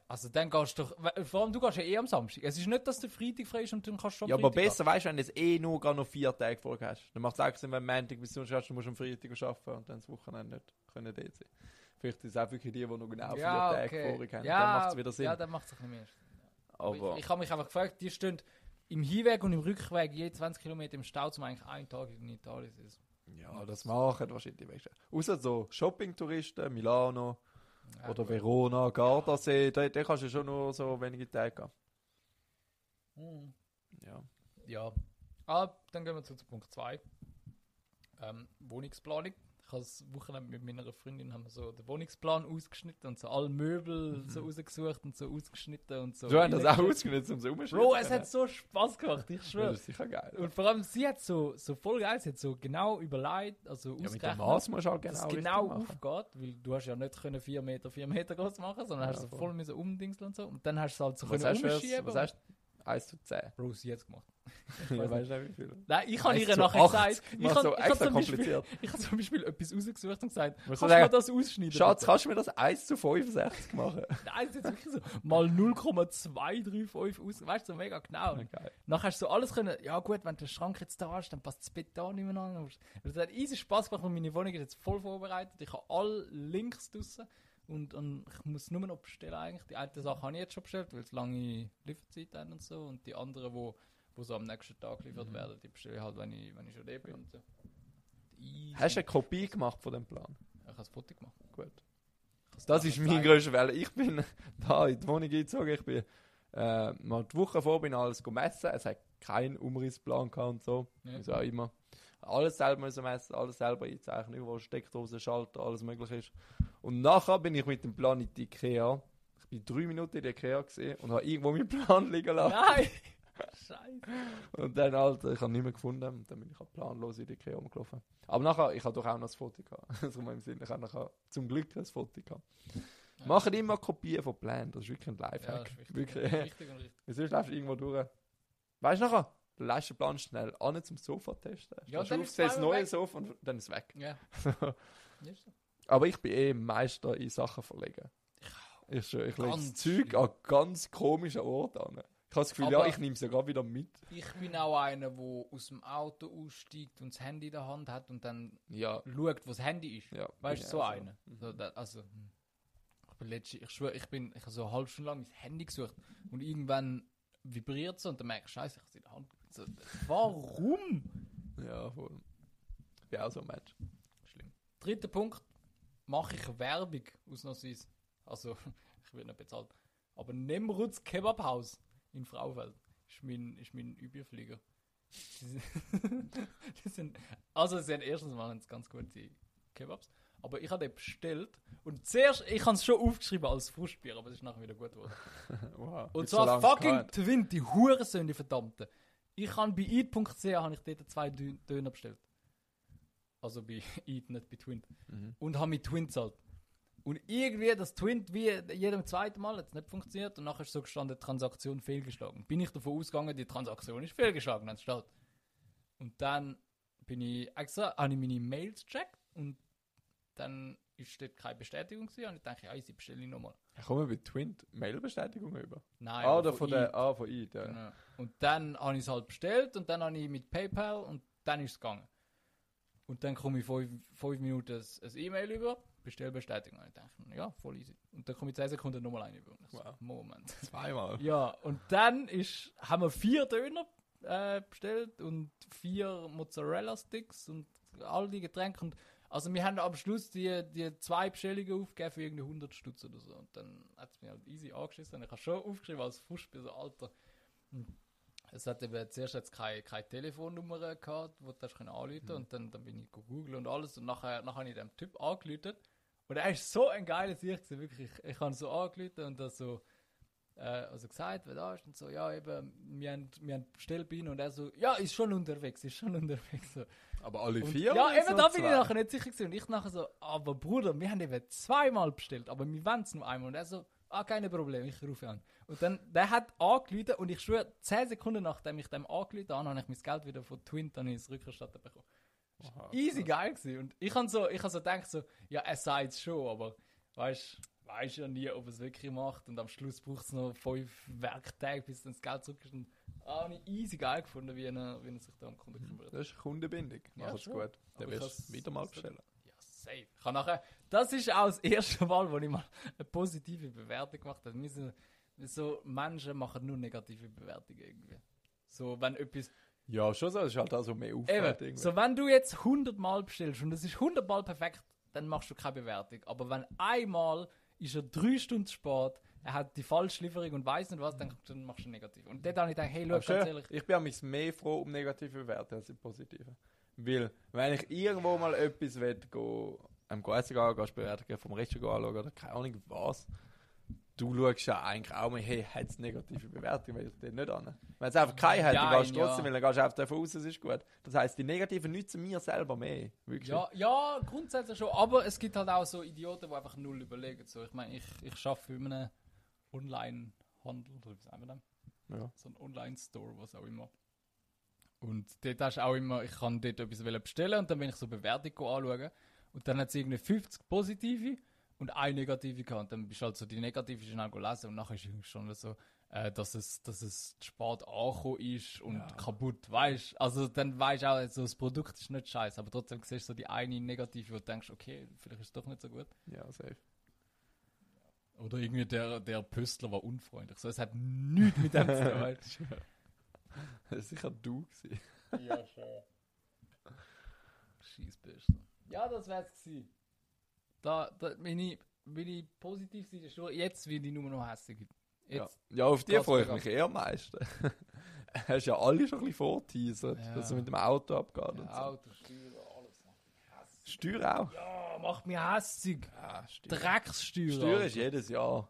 Also dann gehst du doch, vor allem du gehst ja eh am Samstag. Es ist nicht, dass du Freitag frei ist und dann kannst du am Ja, aber Freitag besser weißt du, wenn du jetzt eh nur gerade noch vier Tage vor hast. Dann macht es auch Sinn, wenn du Montag bis Sonntag hast, du musst am Freitag arbeiten und dann das Wochenende nicht können dort sein. Vielleicht ist es auch wirklich die, die noch genau gehen. vier ja, Tage okay. vorig haben. Ja, dann macht es wieder Sinn. Ja, dann macht es ein bisschen mehr. aber Ich, ich habe mich einfach gefragt, die stehen im Hinweg und im Rückweg je 20 Kilometer im Stau, zum eigentlich einen Tag in Italien zu sein. Ja, das machen wahrscheinlich die wenigsten. Außer so Shopping-Touristen, Milano Ja, oder. Verona, Gardasee, da, da kannst du schon nur so wenige Tage gehen. Mhm. Ja. Ja. Ah, dann gehen wir zu, zu Punkt 2. Ähm, Wohnungsplanung. Ich habe das Wochenende mit meiner Freundin haben wir so den Wohnungsplan ausgeschnitten und so alle Möbel so rausgesucht und so ausgeschnitten und so. Du hast das auch ausgenutzt, um so umzuschreiben. Bro, es hat so Spaß gemacht, ich ja, schwöre. Das ist sicher geil. Und vor allem, sie hat so, so voll geil, sie hat so genau überlegt, also ja, mit dem musst du halt genau, es genau aufgeht, weil du hast ja nicht können 4 Meter, 4 Meter groß machen, sondern Ja, hast so voll. müssen umdingseln und so. Und dann hast du es halt so Was können umschieben. was hast? 1 zu 10. Bro, sie hat es gemacht. Weißt du nicht, wie viel? Nein, ich habe ihr nachher gesagt, ich habe so ich hab zum, Beispiel- ich habe zum Beispiel etwas rausgesucht und gesagt, kannst du mir das ausschneiden? Schatz, kannst du mir das 1 zu 65 machen? Nein, es ist wirklich so, mal 0,235 aus, weißt du, so mega genau. Geil. Nachher hast du so alles können, ja gut, wenn der Schrank jetzt da ist, dann passt das Bett da nicht mehr an. Es hat easy Spaß gemacht und meine Wohnung ist jetzt voll vorbereitet. Ich habe alle Links draussen und, und ich muss nur noch bestellen eigentlich. Die eine Sache habe ich jetzt schon bestellt, weil es lange Lieferzeit haben und so. Und die anderen, wo, wo so am nächsten Tag geliefert Mhm. werden, die bestelle ich halt, wenn ich, wenn ich schon da bin und so. Hast du eine Kopie gemacht von dem Plan? Ich habe ein Foto gemacht. Gut. Das ist mein grösster Welle. Ich bin da in die Wohnung eingezogen. Ich bin äh, mal die Woche vor bin alles gemessen. Es hat keinen Umrissplan gehabt und so. Ja. Wie auch immer. Alles selber müssen messen, alles selber einzeichnen, überall Steckdose, Schalter, alles möglich ist. Und nachher bin ich mit dem Plan in die Ikea. Ich bin drei Minuten in der Ikea gesehen und habe irgendwo meinen Plan liegen lassen. Nein! Scheiße. Und dann, Alter, ich habe nicht mehr gefunden. Und dann bin ich halt planlos in die Ikea rumgelaufen. Aber nachher, ich habe doch auch noch ein Foto gehabt. Also in meinem Sinn, ich habe nachher zum Glück ein Foto gehabt. Ja. Machen immer Kopien von Plänen, das ist wirklich ein Ja, Lifehack. das ist wichtig. wirklich. Wichtig und richtig. Sonst läufst du irgendwo durch. Weißt du nachher, den Plan schnell an zum Sofa testen. Ja, Ja, dann ist das neue weg. Sofa und dann ist es weg. Ja. Aber ich bin eh Meister in Sachen verlegen. Ich, ich lege Zeug an ganz komischen Orten an. Ich habe das Gefühl, ja, Aber- ich nehme es ja gerade wieder mit. Ich bin auch einer, der aus dem Auto aussteigt und das Handy in der Hand hat und dann Ja, schaut, wo das Handy ist. ja. Weißt du, so ich auch einer. So, da, also, ich bin letztens, ich schwöre, ich bin, ich habe so eine halbe Stunde lang mein Handy gesucht und irgendwann vibriert es und dann merke ich, Scheiße, ich habe es in der Hand. So, warum? Ja, voll. Bin auch so ein Mensch. Schlimm. Dritter Punkt, mache ich Werbung ausnahmsweise. Also, ich werde nicht bezahlt. Aber Nemruts Kebabhaus in Fraufeld ist mein, ist mein Überflieger. Die sind- sind, also, sie haben erstens mal ganz gute Kebabs. Aber ich habe den bestellt und zuerst, ich habe es schon aufgeschrieben als Frustbier, aber es ist nachher wieder gut geworden. Wow. Und so zwar lange fucking gehabt. Twin, die Hurensohn, die verdammten. Ich habe bei eat.ch habe ich dort zwei Dö- Döner bestellt. Also bei Eat, nicht bei Twint. Mhm. Und habe mit Twint gezahlt. Und irgendwie das Twint wie jedem zweiten Mal hat es nicht funktioniert und nachher ist so gestanden, Transaktion fehlgeschlagen. Bin ich davon ausgegangen, die Transaktion ist fehlgeschlagen, dann steht. Und dann bin ich extra, habe ich meine Mails gecheckt und dann ist dort keine Bestätigung gewesen und ich dachte, ja, easy, bestelle ich nochmal. Ich komme bei Twint Mailbestätigung über. Nein, ah, oder von Eat. der, ah, von Eid, ja. Genau. Und dann habe ich es halt bestellt und dann habe ich mit PayPal und dann ist es gegangen. Und dann komme ich fünf, fünf Minuten ein E-Mail über, Bestellbestätigung. Und ich denke, ja, voll easy. Und dann komme ich 10 Sekunden nochmal ein über. Ich so, Wow. Moment. Zweimal. Ja, und dann ist, haben wir vier Döner äh, bestellt und vier Mozzarella-Sticks und all die Getränke. Und Also wir haben am Schluss die, die zwei Bestellungen aufgegeben für irgendwie 100 Stutz oder so. Und dann hat es mir halt easy angeschissen. Und ich habe schon aufgeschrieben als Fußspiel, so Alter. Hm. Es hat eben zuerst jetzt keine, keine Telefonnummer gehabt, wo du können anrufen Mhm. und dann, dann bin ich gegoogelt und alles und nachher, nachher habe ich dem Typ angerufen und er ist so ein geiler Sicht gewesen, wirklich. Ich, habe so angerufen und das so äh, also gesagt, wer da ist und so, ja eben, wir haben, wir haben Bestellbein und er so, ja, ist schon unterwegs, ist schon unterwegs. So. Aber alle Und, vier? ja, eben da bin ich nachher nicht sicher gewesen. Und ich nachher so, aber Bruder, wir haben eben zweimal bestellt, aber wir wollen es nur einmal. Und er so, ah, keine Probleme, ich rufe an. Und dann, der hat angerufen und ich schwöre, 10 Sekunden nachdem ich dem angerufen habe, habe ich mein Geld wieder von Twint dann ins Rückerstatten bekommen. Aha, Easy geil gewesen. Und ich habe so, ich habe so gedacht so, ja, er sagt es schon, aber weißt weiß ja nie, ob er es wirklich macht. Und am Schluss braucht es noch fünf Werktage, bis dann das Geld zurück ist. Und ah, habe ich easy geil gefunden, wie er, wie er sich da am Kunden kümmert. Das ist Kundenbindung. Ja, Mach es schon. gut. Dann wirst du wieder mal das- bestellen. Ja, safe. Ich kann nachher, das ist auch das erste Mal, wo ich mal eine positive Bewertung gemacht habe. Wir sind, so Menschen machen nur negative Bewertungen irgendwie. So, wenn etwas, Ja, schon so. Das ist halt auch so mehr Aufwand. eben, so wenn du jetzt 100 Mal bestellst und es ist 100 Mal perfekt, dann machst du keine Bewertung. Aber wenn einmal ist er drei Stunden spät, er hat die falsche Lieferung und weiß nicht was, dann, dann machst du negativ. Und dort habe ich gedacht, hey, schau, ganz ehrlich, ich bin mich mehr froh um negative Bewertungen als um positive. Weil, wenn ich irgendwo mal etwas will, go, am Geister gehen, gehst Bewertungen vom Restaurant anschauen oder keine Ahnung was, du schaust ja eigentlich auch mal, hey, hat es negative Bewertungen, weil ich den nicht an. Wenn es einfach keine hat, dann gehst du trotzdem, weil dann gehst du einfach davon aus, es ist gut. Das heisst, die negativen nützen mir selber mehr. Wirklich. Ja, ja, grundsätzlich schon. Aber es gibt halt auch so Idioten, die einfach null überlegen. So, ich meine, ich, ich arbeite in einem Online-Handel, oder wie sagen wir das? Ja. So ein Online-Store, was auch immer. Und dort hast du auch immer, ich kann dort etwas bestellen und dann bin ich so Bewertung anschauen. Und dann hat es irgendwie 50 positive und eine negative gehabt. Und dann bist du halt so die negative schnell lesen und nachher ist schon so, äh, dass es, dass es spät angekommen ist und Ja. kaputt, weißt Also dann weißt du auch, so, das Produkt ist nicht scheiße, aber trotzdem siehst du so die eine negative, wo du denkst, okay, vielleicht ist es doch nicht so gut. Ja, safe. Oder irgendwie der, der Pöstler war unfreundlich. So, es hat nichts mit dem zu tun. weißt Das war sicher du. Gewesen. ja, schon. Scheißpöstler. Ja, das wär's gewesen. Da, da bin ich, bin ich positiv sein, ist schon, jetzt will ich nur noch hässlich. Ja. Jetzt, ja, auf die freue ich mich eher am meisten. Hast ja alle schon ein bisschen vorteasert, Ja. dass er mit dem Auto abgeht ja, und so. Auto, Steuer, alles macht mich hässlich. Steuer auch. Ja, macht mich hässlich. Ja, Steuer. Dreckssteuer. Steuer ist jedes Jahr.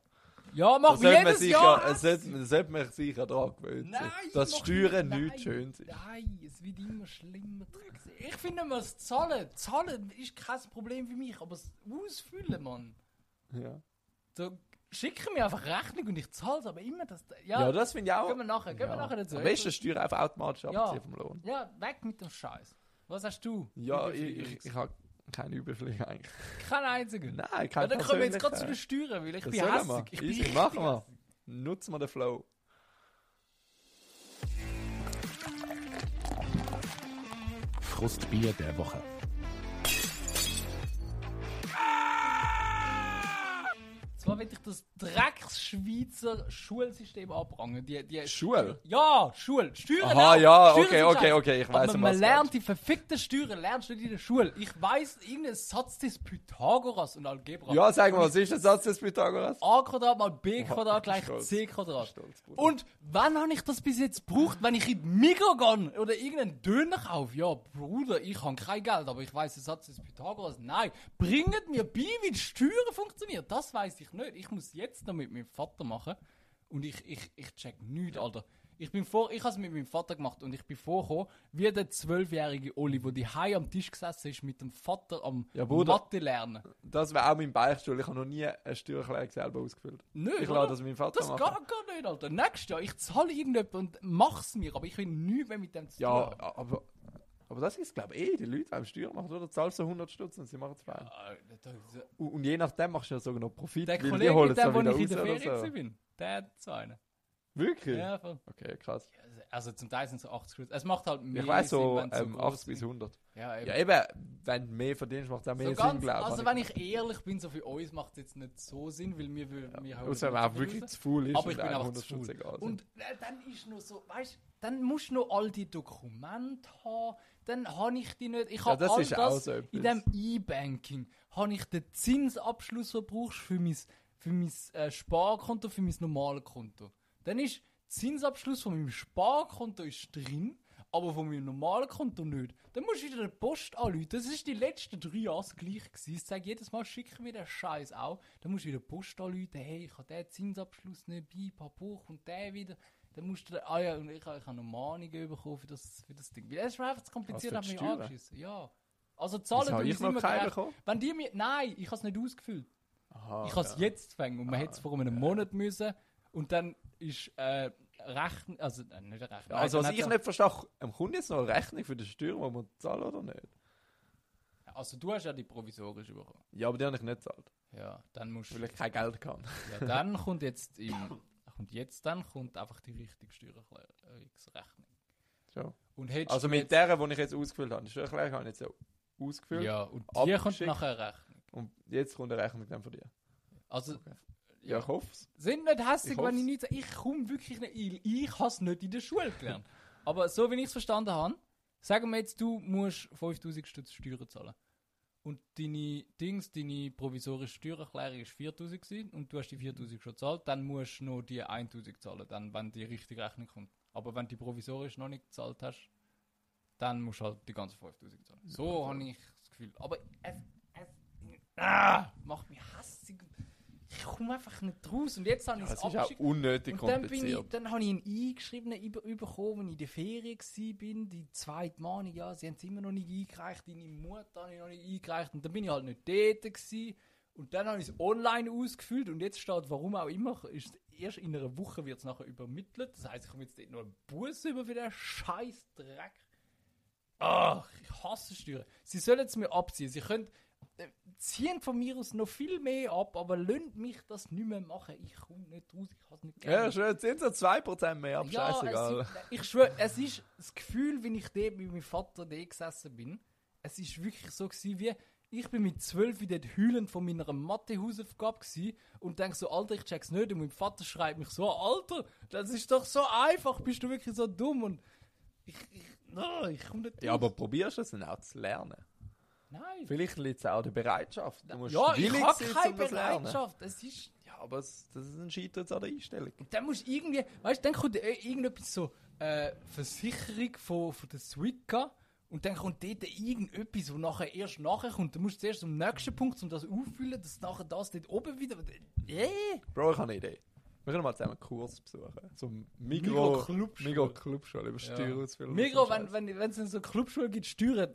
Ja, mach man jedes sicher, Jahr es sollte, man man sicher daran gewöhnt sein, Nein, dass Steuern nicht. nicht schön sind. Nein, es wird immer schlimmer. Ich finde, man muss zahlen. Zahlen ist kein Problem für mich, aber das Ausfüllen, Mann. Ja, So, schicken mir einfach Rechnung und ich zahle es, aber immer das. ja. Ja, das finde ich auch. gehen wir nachher, gehen wir nachher dazu. Am besten Steuern einfach automatisch Ja. abziehen vom Lohn. Ja, weg mit dem Scheiß. Was hast du? Ja, ich, ich, ich habe keine Überfliege eigentlich. Keinen einzigen. Nein, ja, keine dann kommen wir jetzt gerade zu den. Steuern, weil ich Das bin hässig. wir. Ich bin Easy, richtig machen wir. Nutzen wir den Flow. Frustbier der Woche. Zwar will ich das Drecks-Schweizer Schulsystem abrangen. Die, die Schule? Ja, Schule. Steuern Aha, auch. ja, Steuern okay, okay, okay, ich um man was lernt die verfickten Steuern, lernst du nicht in der Schule. Ich weiß irgendeinen Satz des Pythagoras und Algebra. Ja, sag mal, was ist der Satz des Pythagoras? A Quadrat mal B Quadrat gleich stolz. C Quadrat. Stolz. Und wann habe ich das bis jetzt gebraucht? Wenn ich in die Migros gehe oder irgendeinen Döner kaufe? Ja, Bruder, ich habe kein Geld, aber ich weiß den Satz des Pythagoras. Nein, bringt mir bei, wie die Steuern funktioniert. Das weiß ich nicht. Ich muss jetzt noch mit meinem Vater machen. Und ich, ich, ich check nichts, Alter. Ich bin vor, ich habe es mit meinem Vater gemacht und ich bin vorgekommen, wie der zwölfjährige Oli, der die am Tisch gesessen ist mit dem Vater am Ja, Bruder. Mathe lernen. Das wäre auch mein Beichtstuhl. Ich habe noch nie eine Steuererklärung selber ausgefüllt. Nö, Ich lasse das meinem Vater Das machen. geht gar nicht, Alter. Nächstes Jahr, ich zahle irgendjemand und mach's mir, aber ich will nichts mehr mit dem zu Ja, tun. aber, aber das ist, glaube ich, eh die Leute, beim Steuer machen, oder? Du zahlst so 100 Stutz und sie machen es. Ah, der- Und, und je nachdem machst du ja sogar noch Profit, Der Kollege, mit dem, wo ich in der Ferien so. bin, der hat so einen. Wirklich? Ja, voll. Okay, krass. Also zum Teil sind es so 80 Schritte. Es macht halt mehr Ich weiß so, Sinn, ähm, groß 80 bis sind. 100. Ja, eben. Ja, eben, wenn du mehr verdienst, macht es auch mehr so Sinn, glaube also wenn ich ehrlich bin, so für uns macht es jetzt nicht so Sinn, weil wir, wir, wir holen Außer wenn auch so wirklich zu faul ist Aber ich bin einem einfach 100 zu faul. Stutz egal. Und äh, dann ist noch so, weißt dann musst du noch all die Dokumente haben. Dann habe ich die nicht. Ich Ja, habe das all ist das auch so in dem E-Banking. Habe ich den Zinsabschluss, den du brauchst für mein, für mein äh, Sparkonto, für mein normales Konto. Dann ist der Zinsabschluss von meinem Sparkonto ist drin, aber von meinem normalen Konto nicht. Dann musst du wieder die Post anrufen. Das ist die letzten drei Jahre das gleiche gewesen. Ich sage jedes Mal, schicke mir den Scheiß auch. Dann musst du wieder die Post anrufen. Hey, ich habe den Zinsabschluss nicht bei, paar Buch und der wieder. Dann musst du, ah ja, und ich, ich habe noch Mahnungen bekommen für das, für das Ding. Weil das ist einfach zu kompliziert, hat mich Steuern? angeschissen. Ja. Also zahlen tue ich noch gerecht. bekommen? Wenn die mir, nein, ich habe es nicht ausgefüllt. Aha, ich habe es ja. jetzt gefangen und man hätte es vor einem Monat müssen. Und dann ist äh, Rechnen, also äh, nicht Rechnen. Ja, also, was ich nicht verstehe, kommt jetzt noch eine Rechnung für die Steuern, die wir zahlen oder nicht? Also du hast ja die provisorisch bekommen. Ja, aber die habe ich nicht gezahlt, Ja, dann musst weil ich kein Geld kann. ja, dann kommt jetzt im, kommt jetzt dann kommt einfach die richtige Steuererklärungsrechnung. Ja. Und Also mit jetzt, der, die ich jetzt ausgefüllt habe, die Steuererklärung habe ich jetzt ausgefüllt. ja und die kommt nachher eine Rechnung. Und jetzt kommt eine Rechnung dann von dir. Also Okay. Ja, ich hoffe es. sind nicht hässlich, Ich wenn ich hoff's. nicht sage, ich komme wirklich nicht, ich, ich habe es nicht in der Schule gelernt. Aber so wie ich es verstanden habe, sagen wir jetzt, du musst 5000 Stutz Steuern zahlen. Und deine Dings, deine provisorische Steuererklärung ist 4000 gewesen und du hast die 4000 schon gezahlt, dann musst du noch die 1000 zahlen, dann, wenn die richtige Rechnung kommt. Aber wenn du die provisorisch noch nicht gezahlt hast, dann musst du halt die ganzen 5000 zahlen. So habe ich das Gefühl. Aber es, es ah, macht mich hässig. Ich komme einfach nicht raus. Und jetzt habe ich Es es ist auch abgeschickt. unnötig Und dann, bin ich, dann habe ich einen eingeschriebenen über, bekommen, als ich in der Ferien war, bin, die zweite Mahnung, ja, sie haben es immer noch nicht eingereicht, deine Mutter habe ich noch nicht eingereicht und dann bin ich halt nicht dort gewesen. Und dann habe ich es online ausgefüllt und jetzt steht, warum auch immer, ist erst in einer Woche wird es nachher übermittelt. Das heisst, ich komme jetzt dort noch einen Bus über für den scheiß Dreck. Ach, ich hasse Steuern. Sie sollen es mir abziehen. Sie können ziehen von mir aus noch viel mehr ab, aber lönt mich das nicht mehr machen. Ich komme nicht raus, ich habe es nicht Ja, schön, jetzt sind so 2% mehr, aber ja, scheißegal. ist- ich schwöre, es ist das Gefühl, wenn ich dort mit meinem Vater da gesessen bin, es ist wirklich so gewesen, wie ich bin mit zwölf dort heulend von meiner Mathe-Hausaufgabe und denk so, Alter, ich check's nicht. Und mein Vater schreibt mich so, Alter, das ist doch so einfach, bist du wirklich so dumm? Und ich, ich, no, ich komme nicht Ja, aber probierst du es dann auch zu lernen? Nein. Vielleicht liegt es auch an der Bereitschaft. Du musst Ja, ich habe keine. Bereitschaft. Es ist... Ja, aber es, das ist ein Scheitern jetzt an der Einstellung. dann musst du irgendwie, weißt du, dann kommt äh, irgendetwas so, äh, Versicherung von, von der Swika und dann kommt dort irgendetwas, wo nachher erst nachher kommt. Dann musst du zuerst zum nächsten Punkt, um das auffüllen, dass nachher das dort oben wieder. Äh, Bro, ich habe eine Idee. Wir können mal zusammen einen Kurs besuchen. So ein Migros Migro Clubschule. Migro Clubschule über Steuerausfüllen. Migro, wenn wenn wenn es in so eine Clubschule gibt, Steuern,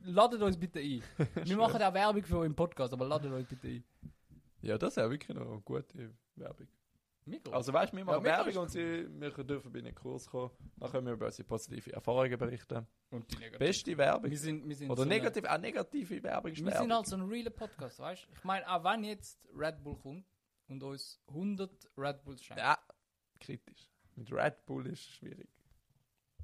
ladet uns bitte ein. Wir machen auch Werbung für euren Podcast, aber ladet uns bitte ein. Ja, das ist ja wirklich noch eine gute Werbung. Migro. Also weißt du, wir machen Migros Werbung ist und sie, wir dürfen bei den Kurs kommen. Dann können wir über unsere positive Erfahrungen berichten. und die negativ. Beste Werbung. Wir sind, wir sind Oder so eine- negativ, auch negative Werbung ist Wir sind Werbung. halt so ein realer Podcast, weißt du? Ich meine, auch wenn jetzt Red Bull kommt und uns 100 Red Bulls schenkt. Ja, kritisch. Mit Red Bull ist es schwierig.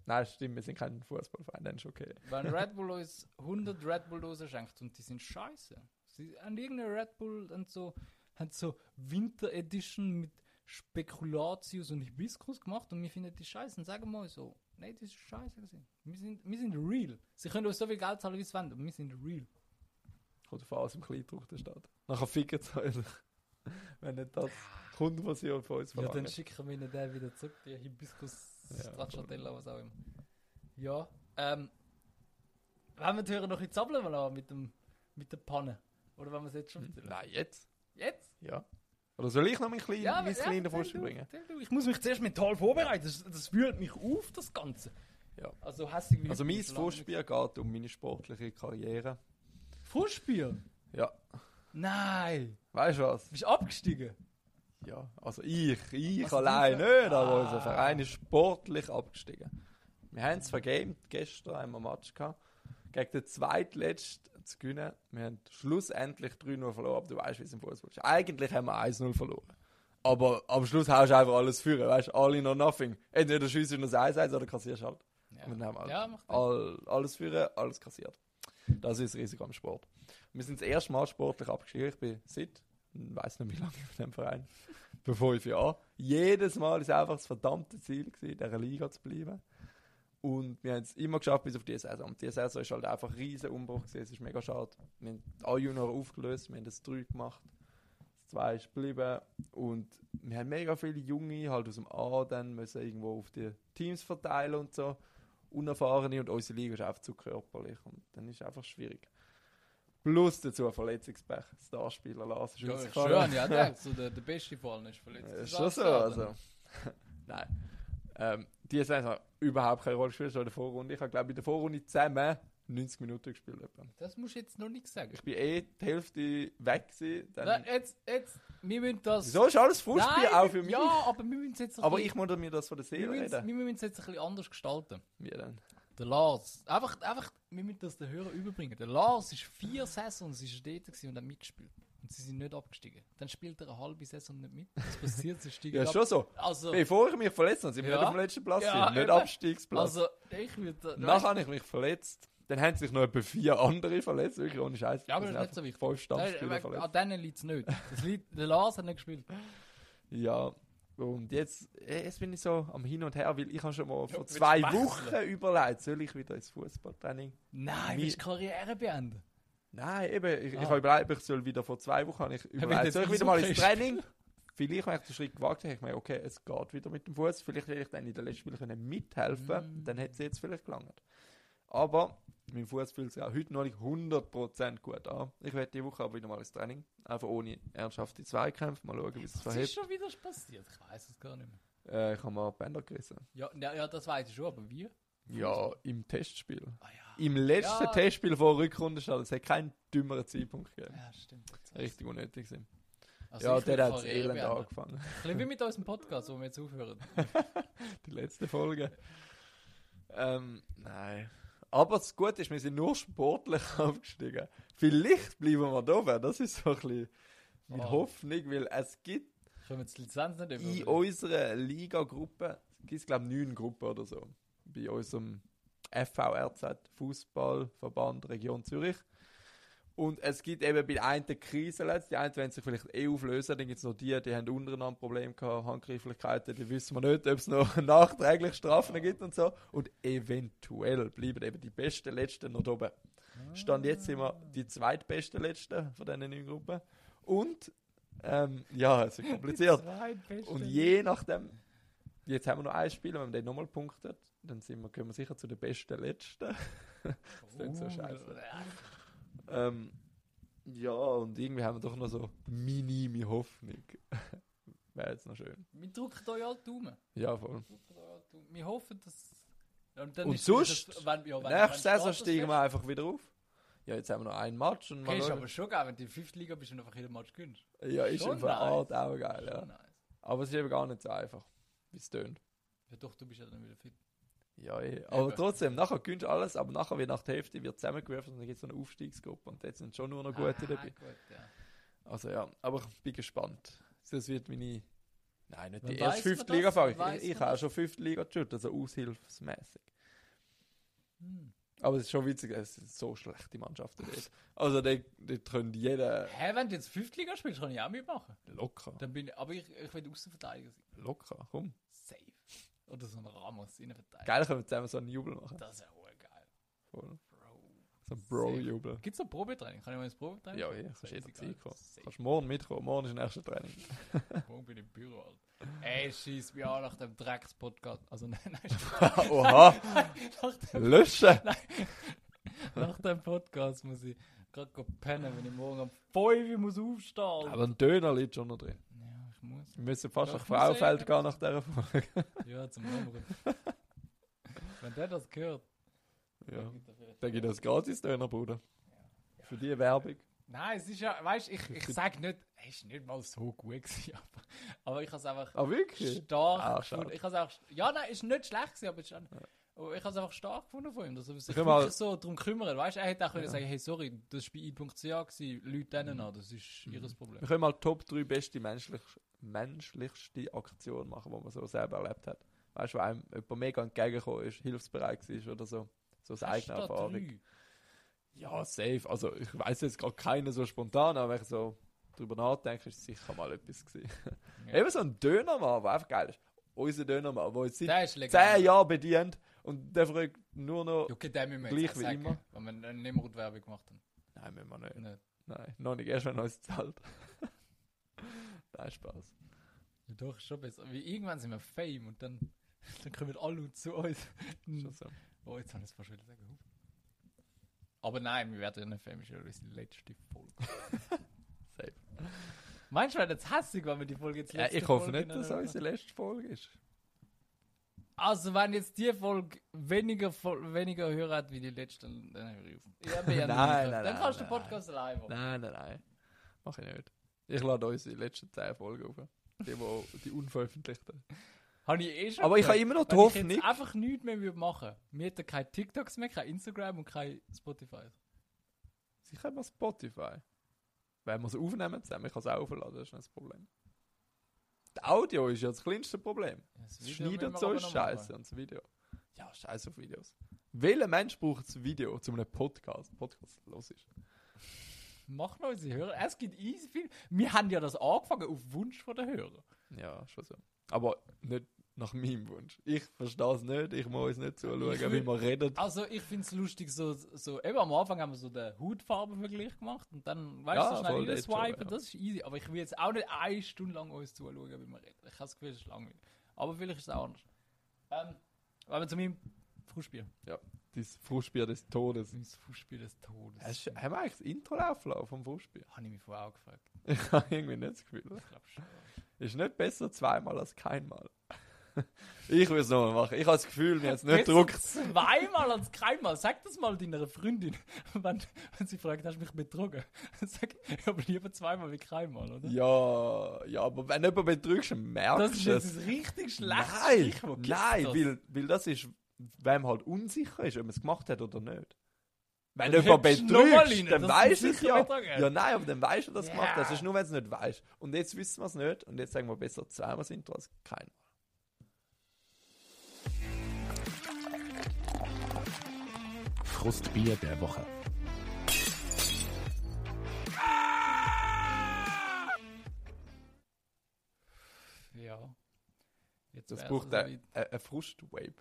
Nein, stimmt, wir sind kein Fußballverein, dann ist okay. Wenn Red Bull uns 100 Red Bull Dosen schenkt und die sind scheiße. Sie haben irgendeine Red Bull und so, haben so Winter Edition mit Spekulatius und Hibiskus gemacht und wir finden die scheiße und sagen mal so, nein, das ist scheiße gewesen. Wir sind, wir sind real. Sie können uns so viel Geld zahlen, wie sie wollen, aber wir sind real. Kommt auf alles im Kleindruck der Stadt. Nachher ficken sie euch. Wenn nicht das Kunden, was sie von uns Ja, verlangen. dann schicken wir ihnen den wieder zurück, die Hibiskus, Ja, Stracciatella, was auch immer. Ja, ähm, wenn wir die Hörer noch ein bisschen zappeln lassen mit, dem, mit der Panne? Oder wenn wir es jetzt schon erzählen? Nein, jetzt? Jetzt? Ja. Oder soll ich noch mein, klein, mein ja, kleiner erzähl Fuß du, bringen? du. Ich muss mich zuerst mental vorbereiten, das, das wühlt mich auf, das Ganze. Ja. Also wie Also mein Fußspiel geht um meine sportliche Karriere. Fußspiel? Ja. Nein! Weißt du was? Bist du abgestiegen? Ja, also ich, ich Also allein nicht, aber Ah. unser Verein ist sportlich abgestiegen. Wir haben es vergamed, gestern haben wir einen Match gehabt, gegen den zweitletzten zu gewinnen. Wir haben schlussendlich 3-0 verloren, aber du weißt, wie es im Fußball ist. Eigentlich haben wir 1-0 verloren. Aber am Schluss haust du einfach alles führen, weißt du, all in or nothing. Entweder schießt du noch 1-1 oder kassierst halt. Ja, Und dann haben wir ja all, alles führen, alles kassiert. Das ist das Risiko am Sport. Wir sind das erste Mal sportlich abgestiegen. Ich bin seit, weiß nicht wie lange in dem Verein, vor fünf Jahren. Jedes Mal ist einfach das verdammte Ziel in dieser Liga zu bleiben. Und wir haben es immer geschafft bis auf die Saison. Und die Saison ist halt einfach ein riesen Umbruch gewesen. Es ist mega schade. Wir haben alle Junior aufgelöst, wir haben das 3 gemacht. Das 2 ist geblieben. Und wir haben mega viele Junge halt aus dem A dann müssen irgendwo auf die Teams verteilen und so. Unerfahrene und unsere Liga ist einfach zu körperlich. Und dann ist es einfach schwierig. Plus dazu Verletzungspech. Starspieler Lars ist Ja, rausgefallen. schön, ja, der, so der, der beste Fall ist verletzt. Ist schon so, also. Nein. Ähm, die Saison hat überhaupt keine Rolle gespielt, schon in der Vorrunde. Ich habe, glaube ich, in der Vorrunde zusammen 90 Minuten gespielt. Etwa. Das musst du jetzt noch nicht sagen. Ich bin eh die Hälfte weg gewesen. Dann Nein, jetzt, jetzt, wir müssen das... Wieso ist alles Fußball auch für mich? Ja, aber wir müssen es jetzt Aber bisschen- ich muss mir das von der wir Seele müssen, reden. wir müssen es jetzt ein bisschen anders gestalten. Wie denn? Der Lars, einfach, einfach, wir müssen das den Hörern überbringen. Der Lars ist vier Saisons ist er dort und hat mitgespielt. Und sie sind nicht abgestiegen. Dann spielt er eine halbe Saison nicht mit. Was passiert? Sie steigen Ja, ab. schon so. Also, Bevor ich mich verletzt habe, sind wir Ja. nicht auf dem letzten Platz, Ja, nicht eben. Abstiegsplatz. also ich würde... Nachher habe ich mich verletzt. Dann haben sich noch etwa vier andere verletzt, wirklich ohne Scheiß. Ja, aber das ist nicht so wichtig. Fünf Stammspieler verletzt. an denen liegt es nicht. Das liegt, der Lars hat nicht gespielt. Ja, und jetzt, äh, jetzt bin ich so am Hin und Her, weil ich habe schon mal vor willst zwei? Wochen überlegt, soll ich wieder ins Fußballtraining? Nein, Mi- willst du Karriere beenden? Nein, eben, ich, ich Ah. habe überlegt, ich soll wieder vor zwei Wochen ich überlegt, du soll ich wieder mal ins Training? Vielleicht, wenn ich den Schritt gewagt habe, ich meine, okay, es geht wieder mit dem Fuß, vielleicht hätte ich dann in den letzten Spielen können mithelfen, Mm. dann hätte es jetzt vielleicht gelangt. Aber mein Fuß fühlt sich auch heute noch nicht 100% gut an. Ich werde die Woche aber wieder mal ins Training, einfach ohne ernsthafte Zweikämpfe, mal schauen, wie es Was ist schon wieder passiert? Ich weiß es gar nicht mehr. Äh, ich habe mal Bänder gerissen. Ja, ja, ja das weiß ich schon, aber wie? Ja, im Testspiel. Ah ja. Im letzten Ja. Testspiel vor Rückrunde stand, es hat keinen dümmeren Zeitpunkt gegeben. Ja, stimmt. Richtig unnötig sind. Also ja, der hat Karriere Elend angefangen. Ein bisschen wie mit unserem Podcast, wo wir jetzt aufhören. Die letzte Folge. ähm, nein. Aber das Gute ist, wir sind nur sportlich aufgestiegen. Vielleicht bleiben wir da oben. Das ist so ein bisschen meine Oh. Hoffnung, weil es gibt Können wir die Lizenz nicht in über? unserer Liga-Gruppe, gibt es glaube ich neun Gruppen oder so. Bei unserem FVRZ, Fußballverband Region Zürich. Und es gibt eben bei der einen Krisen die einen werden sich vielleicht eh auflösen, dann gibt es noch die, die haben untereinander Probleme gehabt, Handgreiflichkeiten, die wissen wir nicht, ob es noch nachträglich Strafen gibt und so. Und eventuell bleiben eben die besten Letzten noch oben. Stand jetzt sind wir die zweitbesten Letzten von diesen neun Gruppen. Und, ähm, ja, es ist kompliziert. Und je nachdem, jetzt haben wir noch ein Spiel, wenn man den nochmal punktet, dann sind wir, können wir sicher zu den besten Letzten. das klingt so scheiße. Ähm, ja, und irgendwie haben wir doch noch so minime Hoffnung. Wäre jetzt noch schön. Wir drücken euch alle Daumen. Ja, voll. Wir. Wir hoffen, dass... Und, dann Und sonst, das- wenn, ja, wenn, Nächste Saison steigen wir einfach wieder auf. Ja, jetzt haben wir noch einen Match und Okay, ist aber schon geil, wenn du in der 5. Liga bist und einfach jeden Match gewinnst. Ja, ist schon eine nice. Auch geil, ja. Nice. Aber es ist eben gar nicht so einfach, wie es tönt. Ja doch, du bist ja dann wieder fit. Ja, eh. aber trotzdem, nachher gewinnst du alles, aber nachher wird nach der Hälfte wird zusammengewürfelt und dann gibt es so eine Aufstiegsgruppe und jetzt sind schon nur noch gute ah, dabei. Gut, ja. Also ja, aber ich bin gespannt. Das wird meine. Nein, nicht Wann die erste fünfte man Liga Wann ich. Ich, man habe schon fünfte Liga geschaut, also aushilfsmäßig. Hm. Aber es ist schon witzig, es sind so schlechte Mannschaften dort. Also dort, dort können jeder Hä, wenn du jetzt 5. Liga spielst, kann ich auch mitmachen. locker, Dann bin ich, aber ich, ich will Außenverteidiger sein. locker, komm. Oder so ein Ramos Innenverteidiger. Geil, können wir zusammen so einen Jubel machen. Das ist ja wohl geil. Voll. Bro. So ein Bro-Jubel. Gibt es noch Probetraining? Kann ich mal ins Probetraining? Ja, ja, kannst Safe, jederzeit kommen. Kannst morgen mitkommen, morgen ist das nächste Training. Morgen bin ich im Büro, Alter. Ey, schieß mich an nach dem Drecks-Podcast. Also, nein, nein, Oha, nach dem, löschen! nach dem Podcast muss ich gerade pennen, wenn ich morgen um 5 Uhr muss aufstehen. Alter. Aber ein Döner liegt schon noch drin. Ja, ich muss. Wir müssen fast Ja, nach Fraufeld eh- gehen nach dieser Folge. Ja, zum Nummern. wenn der das hört, Ja. dann gibt er vielleicht- Dann gibt es gratis Döner, Bruder. Für die Werbung. Nein, es ist ja, weißt du, ich, ich sag nicht, es ist nicht mal so gut gewesen, aber, aber ich habe es einfach Ah, wirklich? stark Ah, gefunden. Ich habe auch, ja, nein, ist nicht schlecht gewesen, aber, es ist auch, aber ich habe es einfach stark gefunden von ihm, dass er sich mal- so darum kümmert. Weißt du, er hätte auch können Ja. sagen, hey, sorry, das war bei i.ch gewesen, Leute denen an, das ist Mhm. ihres Problem. Wir können mal Top 3 beste menschlich, menschlichste Aktion machen, die man so selber erlebt hat. Weißt du, wo einem jemand mega entgegengekommen ist, hilfsbereit war oder so. So aus Hast eigener du da Erfahrung. drei? Ja, safe. Also ich weiß jetzt gerade keinen so spontan, aber wenn ich so drüber nachdenke, ist es sicher mal etwas gewesen. Ja. Eben so ein Dönermann, der einfach geil ist. Unser Dönermann, der jetzt seit Der ist legal. 10 Jahren bedient Und der fragt nur noch, Ja, okay, den müssen wir Gleich jetzt wie sagen, immer. weil wir eine Nimmerut-Werbung gemacht haben. nein, müssen wir nicht. Nicht. Nein, noch nicht, erst wenn uns zahlt. nein, Spaß. Ja, doch, schon besser. Wie irgendwann sind wir Fame und dann, dann kommen alle zu uns. Schon so. Oh, jetzt habe ich es fast wieder sagen. Aber nein, wir werden ja nicht Fame, ist ja unsere letzte Folge. Safe. Meinst du, wir werden jetzt hässlich, wenn wir die Folge jetzt Ja, letzte ich hoffe Folge nicht, dass es unsere letzte Folge ist. Also, wenn jetzt die Folge weniger, weniger Hörer hat wie die letzte, dann, höre ich auf. Ja, Nein, nicht. nein, Dann nein, kannst du den nein. Podcast allein machen. Nein, nein, nein. Mach ich nicht. Ich lade unsere letzten 10 Folgen auf. Die, wo, die unveröffentlichten. Habe ich eh schon Aber ich habe immer noch die Wenn ich Hoffnung. jetzt einfach nichts mehr würde machen Wir hätten keine TikToks mehr, kein Instagram und kein Spotify. Sicher haben wir Spotify. Wenn wir es aufnehmen zusammen, ich kann es auch aufladen, das ist nicht das Problem. Das Audio ist ja das kleinste Problem. Das Das Schneiden so ist scheiße und das Video. Ja, scheiße auf Videos. Welcher Mensch braucht das Video zu einem Podcast? Podcast los ist. Machen wir unsere Hörer. Es gibt easy viel. Wir haben ja das angefangen auf Wunsch von den Hörern. Ja, schon so. Aber nicht nach meinem Wunsch. Ich verstehe es nicht, ich muss uns nicht Ich zuschauen, will- wie man redet. Also ich finde es lustig, so, so eben am Anfang haben wir so den Hautfarbenvergleich gemacht und dann, weißt Ja, du, so schnell das schon, swipen, ja. das ist easy. Aber ich will jetzt auch nicht eine Stunde lang uns zuschauen, wie wir reden. Ich habe das Gefühl, es ist langweilig. Aber vielleicht ist es auch anders. Ähm, wenn wir zu meinem Frühspiel. Dein Frustbier des Todes. Das Frühspiel des Todes. Hast, du- haben wir eigentlich das Intro laufen lassen vom Frustbier? Habe ich mich vorher auch gefragt. Ich habe irgendwie nicht das Gefühl. Ich glaube schon. Ist nicht besser zweimal als keinmal. Ich will es nochmal machen. Ich habe das Gefühl, mir jetzt nicht Besser druckt. Zweimal als keinmal. Sag das mal deiner Freundin, wenn, wenn sie fragt, hast du mich betrogen? Sag, ich habe lieber zweimal wie keinmal, oder? Ja, ja, aber wenn jemand betrügst, merkst Das ist du jetzt es. ein richtig schlechtes Nein, nein, das? weil, weil das ist, wenn man halt unsicher ist, ob man es gemacht hat oder nicht. Wenn jemand du mal betrügst, dann weißt du du es sicher ja. Ja, nein, aber dann weißt du, dass du es Ja. gemacht hast. Das ist nur, wenn du es nicht weißt. Und jetzt wissen wir es nicht. Und jetzt sagen wir besser zweimal Intro als keinmal. Frustbier der Woche. Ja. Jetzt Das braucht also ein, ein, Frust-Wave.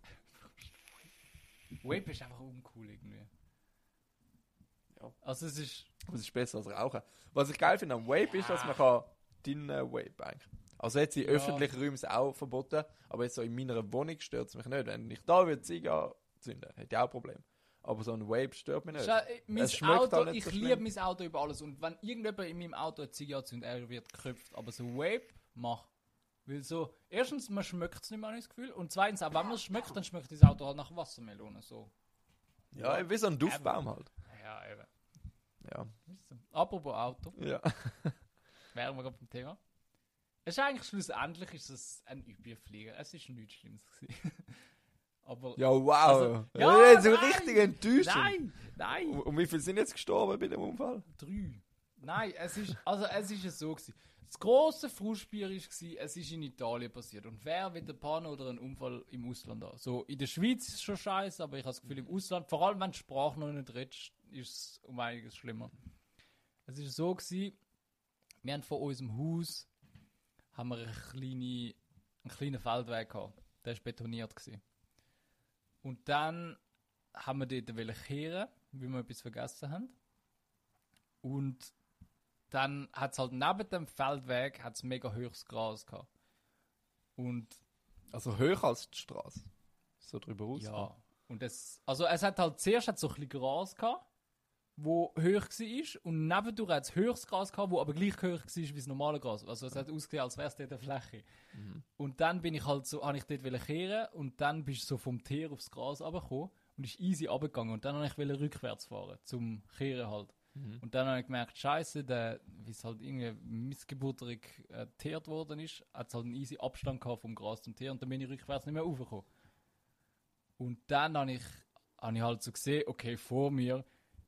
Web ist einfach uncool irgendwie. Ja. Also es ist... Das ist besser als Rauchen. Was ich geil finde am Vape ist, dass man kann drinnen Vape eigentlich. Also jetzt in Ja. öffentlichen Räumen ist es auch verboten, aber jetzt so in meiner Wohnung stört es mich nicht. Wenn ich da würde Zigarre zünden, hätte ich auch ein Problem. Aber so ein Vape stört mich nicht. Schau, äh, Es Auto, auch nicht ich so liebe mein Auto über alles. Und wenn irgendjemand in meinem Auto eine Zigarre zündet, er wird geköpft. Aber so Vape, mach. Weil so, erstens, man schmeckt es nicht mehr, das Gefühl. Und zweitens, auch wenn man es schmeckt, dann schmeckt das Auto halt nach Wassermelone. So. Ja, wie so ein Duftbaum halt. Ja, eben. Ja. Apropos Auto, ja. wären wir gerade beim Thema. Es ist eigentlich schlussendlich ist es ein Überflieger. Es ist nichts Schlimmes gewesen. Aber Ja, wow. Also, ja, ja, so nein. richtig enttäuscht. nein, nein. Und, und wie viele sind jetzt gestorben bei dem Unfall? Drei. Nein, es ist, also es ist so gewesen. Das grosse Frustbier ist gewesen, es ist in Italien passiert. Und wer wird ein Panne oder einen Unfall im Ausland haben? So, in der Schweiz ist es schon scheiße, aber ich habe das Gefühl, im Ausland, vor allem wenn die Sprache noch nicht redest, ist es um einiges schlimmer. Es ist so gewesen, wir haben vor unserem Haus haben wir eine kleine, einen kleinen Feldweg gehabt. Der ist betoniert gewesen. Und dann haben wir dort kehren, weil wir etwas vergessen haben. Und dann hat es halt neben dem Feldweg hat's mega hohes Gras gehabt. Und Also höher als die Straße. So drüber raus. ja, und es, also es hat halt zuerst hat so ein bisschen Gras gehabt, wo hoch war und nebendurch hat es höheres Gras gehabt, wo aber gleich hoch war wie das normale Gras. Also es hat ausgesehen, als wäre es dort eine Fläche. Und dann bin ich halt so, habe ich dort kehren und dann bist du so vom Teer aufs Gras runtergekommen und ist easy runtergegangen und dann habe ich rückwärts fahren, zum Kehren halt. Und dann habe ich gemerkt, scheiße, der, wie es halt irgendwie missgeburterig äh, teert worden ist, hat es halt einen easy Abstand gehabt vom Gras zum Teer und dann bin ich rückwärts nicht mehr raufgekommen. Und dann habe ich, habe ich halt so gesehen, okay, vor mir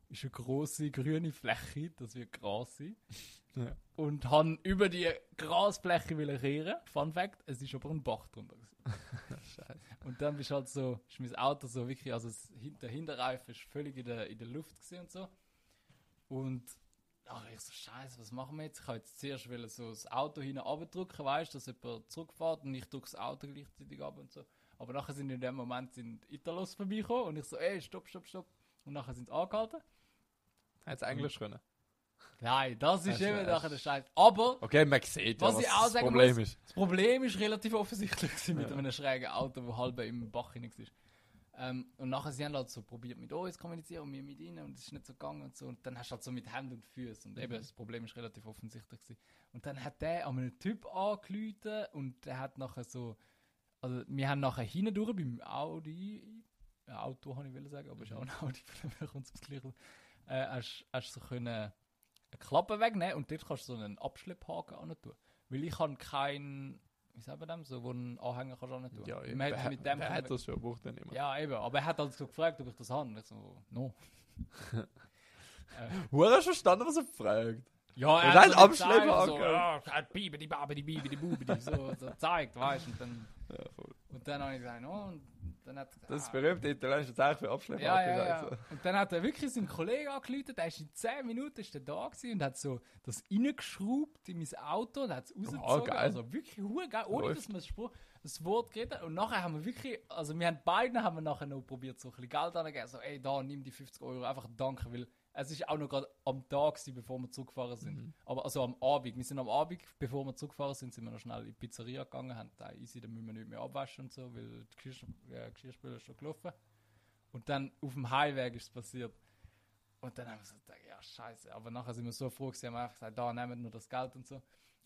ist eine große grüne Fläche, das wird Gras sein. Ja. Und habe über die Grasfläche wollen kehren. Fun Fact, es ist aber ein Bach drunter. Und dann bist halt so, ist mein Auto so wirklich, also der Hinterreifen ist völlig in der, in der Luft gewesen und so. Und ach, ich so, scheiße, was machen wir jetzt? Ich habe jetzt zuerst wollen so das Auto hinten abdrücken, weißt du, dass jemand zurückfährt und ich drücke das Auto gleichzeitig ab und so. Aber nachher sind in dem Moment sind Italos vorbeigekommen und ich so, ey, stopp, stopp, stopp. Und nachher sind sie angehalten. Hat es Englisch können? Nein, das ist wär's. nachher der Scheiß. Aber Okay, man sieht ja, Was was, ich auch das sagen Problem muss- ist. das Problem ist relativ offensichtlich gewesen mit Ja. einem schrägen Auto, wo halb im Bach hinein war. Ähm, und nachher sie haben halt so probiert mit uns zu kommunizieren und wir mit ihnen und es ist nicht so gegangen und so. Und dann hast du halt so mit Händen und Füßen. Und eben, Mhm. das Problem ist relativ offensichtlich gewesen. Und dann hat der an einen Typ angerufen und der hat nachher so, also wir haben nachher hinten durch beim Audi, Auto habe ich will sagen, aber es ist auch ein Audi, von dem her kommt es aufs Gleiche. Äh, hast, hast so können eine Klappe wegnehmen und dort kannst du so einen Abschlepphaken an tun. Weil ich habe keinen, wie sagt man dem, so, wo einen Anhänger kannst du an tun. Ja, Man wer, mit dem wer hat das schon, braucht dann immer. ja, eben. Aber er hat halt so gefragt, ob ich das habe. Und ich so, no. äh, Hure hast du verstanden, was er fragt? ja, er hat so Abschlepper so, ja, hat Bibidi, Babidi, Bibidi, Bubidi, so, so zeigt, weißt du. Und dann, Ja, voll. und dann habe ich gesagt, oh, und dann hat Das ist ah, berühmte italienische Zeichen für Abschlepper. Ja, ja, ja. Und dann hat er wirklich seinen Kollegen angerufen, der ist in 10 Minuten ist der da gewesen und hat so das reingeschraubt in mein Auto und hat es rausgezogen. geil. Also wirklich hure geil, ohne Läuft. dass wir das, Wort geredet Und nachher haben wir wirklich, also wir haben beide haben wir nachher noch probiert, so ein bisschen Geld anzugeben. So, ey, da, nimm die 50 Euro, einfach danke, weil es ist auch noch gerade am Tag gewesen, bevor wir zurückgefahren sind. Mhm. Aber also am Abend, wir sind am Abend, bevor wir zurückgefahren sind, sind wir noch schnell in die Pizzeria gegangen, haben da easy, dann müssen wir nicht mehr abwaschen und so, weil die Geschirr, äh, Geschirrspüler ist schon gelaufen. Und dann auf dem Highweg ist es passiert. Und dann haben wir so gedacht, ja, scheiße. Aber nachher sind wir so froh, gewesen, haben einfach gesagt, da nehmen nur das Geld und so.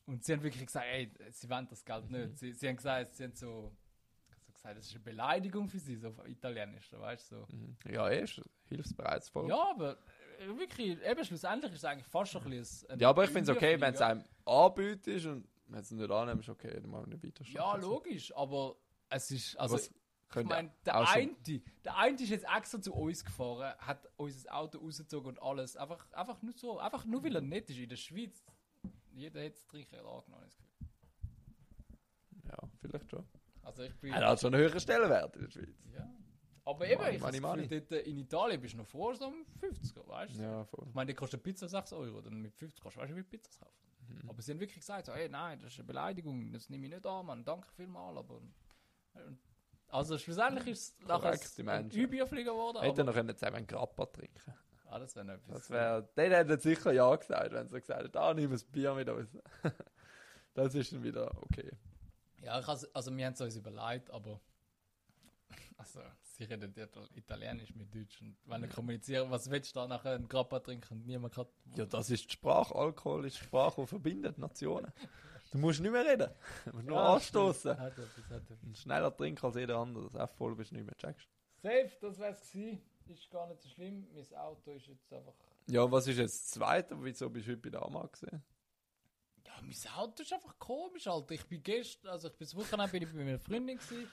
Und sie haben wirklich gesagt, ey, sie wollen das Geld nicht. Sie, sie haben gesagt, sie haben so, so gesagt, das ist eine Beleidigung für sie, so auf Italienisch, weißt du. So. Mhm. Ja, eh, ist hilfsbereitsvoll. Ja, aber wirklich, eben schlussendlich ist es eigentlich fast schon ein bisschen Ja, aber ich finde es okay, wenn es einem anbietet und wenn es nicht annimmt, ist okay, dann machen wir nicht weiter. Ja, logisch, aber es ist, also, Was ich meine, der eine, der eine ist jetzt extra zu uns gefahren, hat unser Auto rausgezogen und alles, einfach, einfach nur so, einfach nur weil er nett ist in der Schweiz. Jeder hat das Trinken angenommen. Ja, vielleicht schon. Also ich bin, Er hat schon einen höheren Stellenwert in der Schweiz. ja. Aber eben, Money, ich money, Gefühl, dort äh, in Italien bist du noch vor so einem 50er, weißt du? Ja, voll. Ich meine, die kostet Pizza 6 Euro, dann mit 50 kannst du weißt du, wie Pizzas kaufen. Mhm. Aber sie haben wirklich gesagt, so, ey, nein, das ist eine Beleidigung, das nehme ich nicht an, Mann, danke vielmals, aber... Also schlussendlich ist es nachher ein Menschen. Überflieger geworden, Hätte aber... noch können zusammen einen Grappa trinken Ah, das wäre etwas. Das wäre, den hätte sicher ja gesagt, wenn sie gesagt hätte, ah, nimm ein Bier mit uns. das ist dann wieder okay. Ja, also wir haben es uns überlegt, aber... Also, sie reden Italienisch mit Deutsch und wenn wir kommunizieren, was willst du da nachher einen Grappa trinken und niemand kann... Ja, das ist die Sprache. Alkohol ist die Sprache, die verbindet Nationen. Du musst nicht mehr reden. Du musst nur Ja, anstoßen. Hat etwas, hat etwas. Und schneller trinken als jeder andere. Das F voll bist du nicht mehr, checkst Safe, das wär's gewesen. Ist gar nicht so schlimm. Mein Auto ist jetzt einfach... Ja, was ist jetzt das Zweite? Wieso bist du heute bei der Ama gesehen? Ja, mein Auto ist einfach komisch, Alter. Ich bin gestern, also ich bin das Wochenende bin ich bei meiner Freundin gewesen.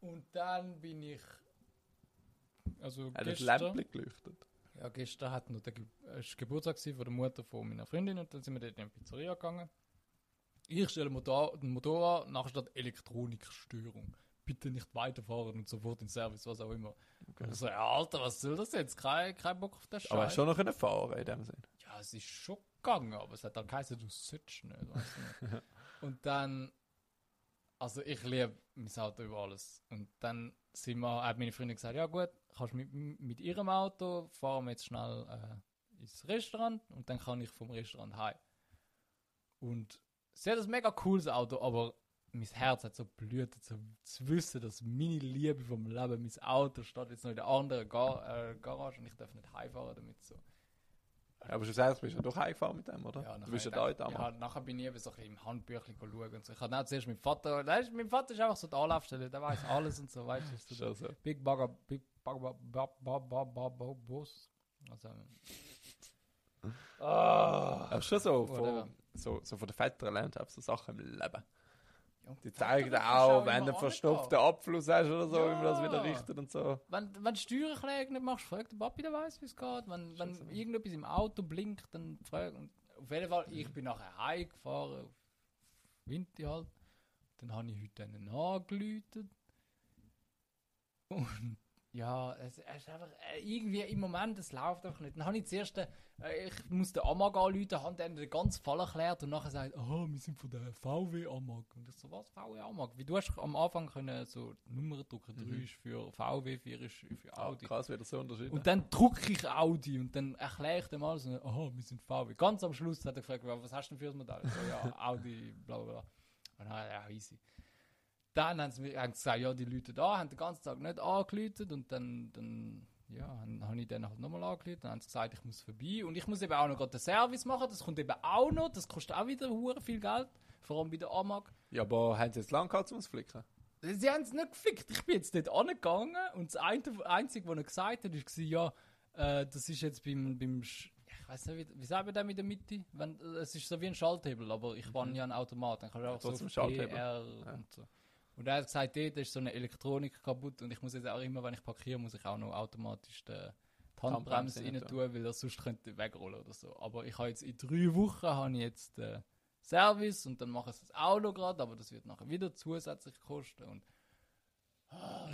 Und dann bin ich, also Hat das gestern, Lämpchen geleuchtet? ja, gestern hat noch der Ge äh, ist Geburtstag von der Mutter von meiner Freundin und dann sind wir dort in die Pizzeria gegangen. Ich stelle Motor, den Motor an, nachher steht Elektronikstörung. Bitte nicht weiterfahren und sofort in Service, was auch immer. Okay. Ich so, ja, Alter, was soll das jetzt? Kein, kein Bock auf das Aber hast Scheiß. du schon noch können fahren in dem Sinn? Ja, es ist schon gegangen, aber es hat dann geheißen, du sollst nicht. Weißt du nicht. und dann, also ich liebe mein Auto über alles. Und dann sind wir, hat meine Freundin gesagt, ja gut, kannst mit, mit ihrem Auto fahren wir jetzt schnell äh, ins Restaurant und dann kann ich vom Restaurant heim. Und sie hat ein mega cooles Auto, aber mein Herz hat so blüht, so zu wissen, dass meine Liebe vom Leben, mein Auto steht jetzt noch in der anderen Gar äh, Garage und ich darf nicht heimfahren damit so. Ja, aber schlussendlich bist du ja doch heimgefahren mit dem, oder? Ja, du bist ja da in Ama. ja, nachher bin ich eben so ein bisschen im Handbüchlein schauen und so. Ich hatte auch zuerst mit Vater, der ist, mein Vater ist einfach so die Anlaufstelle, der weiß alles und so, weißt du, ist so so. Big Bagger, Big Bagger, ba, ba, ba, ba, ba, Boss. Also, ah, Aber schon so von, so, so von den Vätern lernt du so Sachen im Leben. Ja, Die zeigen auch, wenn du einen verstopften. Abfluss hast oder so, wie man das Ja. wieder richtet und so. Wenn, wenn du Steuererklärung nicht machst, frag der Papi, der weiß, wie es geht. Wenn, wenn so. irgendetwas im Auto blinkt, dann frag. Und auf jeden Fall, ich bin nachher heimgefahren, auf Winti halt. Dann habe ich heute einen angeläutet. Und ja, es, es ist einfach äh, irgendwie im Moment, es läuft einfach nicht. Dann habe ich zuerst, äh, ich muss den Amag anrufen, habe dann den ganzen Fall erklärt und nachher sagt, oh, wir sind von der VW Amag. Und ich so, was, VW Amag? Wie du hast am Anfang können so Nummern drücken, Mhm. 3 ist für VW, 4 ist für Ah, Audi. krass, wieder so Unterschiede. Und dann drücke ich Audi und dann erkläre ich dem alles und aha, wir sind VW. Ganz am Schluss hat er gefragt, "Ja, was hast du denn für ein Modell? Ich So, ja, Audi, bla bla bla. Und dann, ja, easy. Dann haben sie mir haben gesagt, ja, die Leute da haben den ganzen Tag nicht angeläutet und dann, dann ja, habe ich dann halt nochmal angeläutet. Dann haben sie gesagt, ich muss vorbei und ich muss eben auch noch gerade den Service machen. Das kommt eben auch noch, das kostet auch wieder hure viel Geld, vor allem bei der Amag. ja, aber haben sie jetzt lang gehabt, um es zu flicken? Sie haben es nicht gefickt. Ich bin jetzt dort angegangen und das Einzige, was er gesagt hat, war, ja, äh, das ist jetzt beim, beim ich weiß nicht, wie, wie sagt man das mit der Mitte? Wenn, es ist so wie ein Schalthebel, aber ich war ja ein Automat, dann kannst du auch so auf. PR Ja. und so. Und er hat gesagt, dort ist so eine Elektronik kaputt und ich muss jetzt auch immer, wenn ich parkiere, muss ich auch noch automatisch die, die Handbremse rein tun, weil er sonst könnte wegrollen oder so. Aber ich habe jetzt in drei Wochen habe ich jetzt äh, Service und dann mache ich auch noch gerade, aber das wird nachher wieder zusätzlich kosten und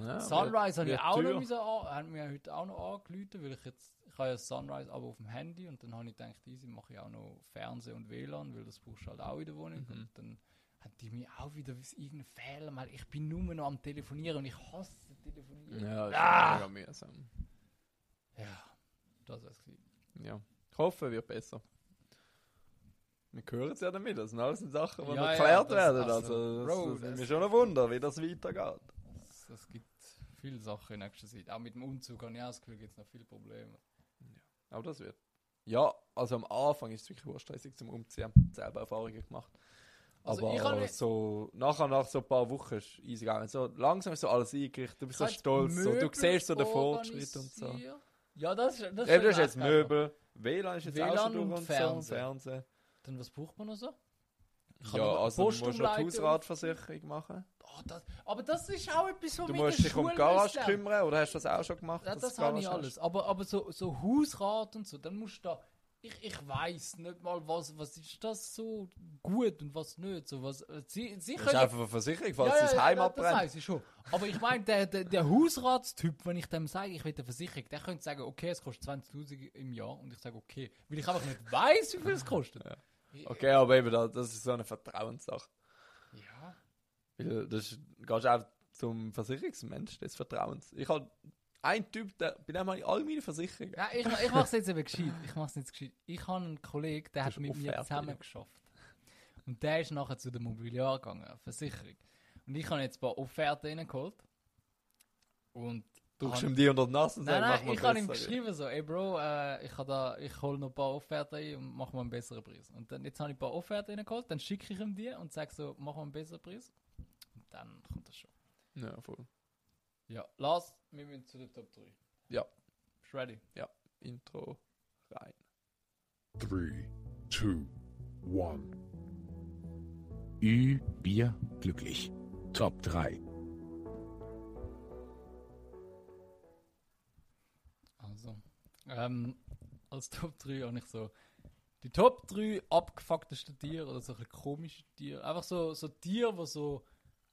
Ja, Sunrise habe ich auch noch müssen an, haben mir heute auch noch angerufen, weil ich jetzt, ich habe ja Sunrise aber auf dem Handy und dann habe ich gedacht, easy, mache ich auch noch Fernsehen und WLAN, weil das brauchst du halt auch in der Wohnung Mhm. und dann hat die mir auch wieder wie irgendeinen Fehler, weil ich bin nur noch am Telefonieren und ich hasse Telefonieren. Ja, das ist Ah! mega mühsam. Ja, das war's gewesen. Ja. Ich hoffe, es wird besser. Wir hören es ja damit. Das sind alles Sachen, die Ja, noch ja, geklärt das- werden. also, Also, das, Bro, das das- mich schon ein Wunder, wie das weitergeht. Es, es gibt viele Sachen in nächster Zeit. Auch mit dem Umzug habe ich auch das Gefühl, gibt es noch viele Probleme. Aber das wird. Ja, also am Anfang ist es wirklich urstressig zum Umziehen. Selber Erfahrungen gemacht. Also aber nicht- so, nachher, nach so ein paar Wochen ist easy gegangen. So, langsam ist so alles eingerichtet, du bist so stolz, so, du siehst so den Fortschritt und so. Ja, das, ist- das Eben, du hast schon jetzt. Möbel, WLAN ist jetzt auch WLAN schon durch und und, Fernsehen. so, Fernsehen. Dann was braucht man noch so? Ich Ja, also du musst noch die Hausratversicherung machen. Oh, das, aber das ist auch etwas, was Du musst dich um die Garage kümmern, oder hast du das auch schon gemacht? Ja, das habe ich alles. Aber, aber so, so Hausrat und so, dann musst du da. Ich, ich weiß nicht mal, was, was ist das so gut und was nicht. So, was, sie, sie? Das ist einfach eine Versicherung, falls ja, ja, das ja, Heim das abbrennt. weiß ich schon. Aber ich meine, der, der, der Hausratstyp, wenn ich dem sage, ich will eine Versicherung, der könnte sagen, okay, es kostet 20.000 im Jahr. Und ich sage, okay, weil ich einfach nicht weiß, wie viel es kostet. Ja. Okay, aber eben, da- das ist so eine Vertrauenssache. Ja. Weil das ist, gehst auch zum Versicherungsmensch des Vertrauens. Ich habe einen Typ, der, bei dem habe ich all meine Versicherungen. Ja, ich, ich mache es jetzt eben gescheit. Ich mache es jetzt gescheit. Ich habe einen Kollegen, der Das hat mit mir zusammen geschafft. Und der ist nachher zu der Mobiliar gegangen, Versicherung. Und ich habe jetzt ein paar Offerten reingeholt. Und Drückst habe- ihm die unter die Nase und Nein, nein, ich habe ihm geschrieben so, ey Bro, äh, ich, da, ich hole noch ein paar Offerten ein und mach mal einen besseren Preis. Und dann, jetzt habe ich ein paar Offerten reingeholt, dann schicke ich ihm die und sage so, mach mal einen besseren Preis. Und dann kommt das schon. Ja, voll. Ja, Lars, wir müssen zu der Top 3. Ja. Bist ready? Intro rein. 3, 2, 1. Ü, Bier, glücklich. Top 3. Also, ähm, als Top 3 habe ich so die Top 3 abgefucktesten Tiere oder so ein komische Tiere. Einfach so, so Tiere, wo so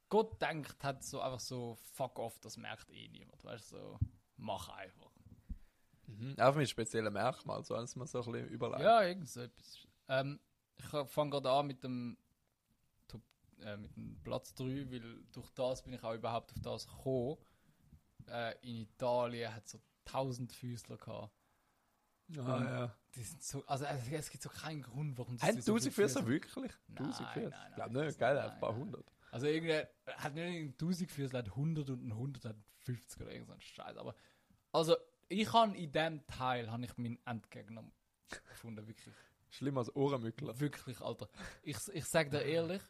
Gott denkt hat, so einfach so fuck off, das merkt eh niemand. Weißt du, so mach einfach. Mhm. Einfach mit speziellen Merkmalen, so als man so ein bisschen überlegt. Ja, irgend so etwas. Ähm, ich fange gerade an mit dem, Top, äh, mit dem Platz 3, weil durch das bin ich auch überhaupt auf das gekommen. Äh, in Italien hat es so 1000 Füßler gehabt. Ah, ja. Die sind so, also es, es gibt so keinen Grund, warum das Haben so 1000 viele Füße wirklich? Nein, 1000 Füße? nein, Ich glaube nicht, nein, Ein paar hundert. Also irgendwie hat nicht irgendein 1000 Füße, hat 100 und ein 100 hat 50 oder irgend so ein Scheiß. Aber also ich habe in dem Teil habe ich meinen Endgegner gefunden, wirklich. Schlimmer als Ohrenmückler. Wirklich, Alter. Ich, ich sage dir ehrlich,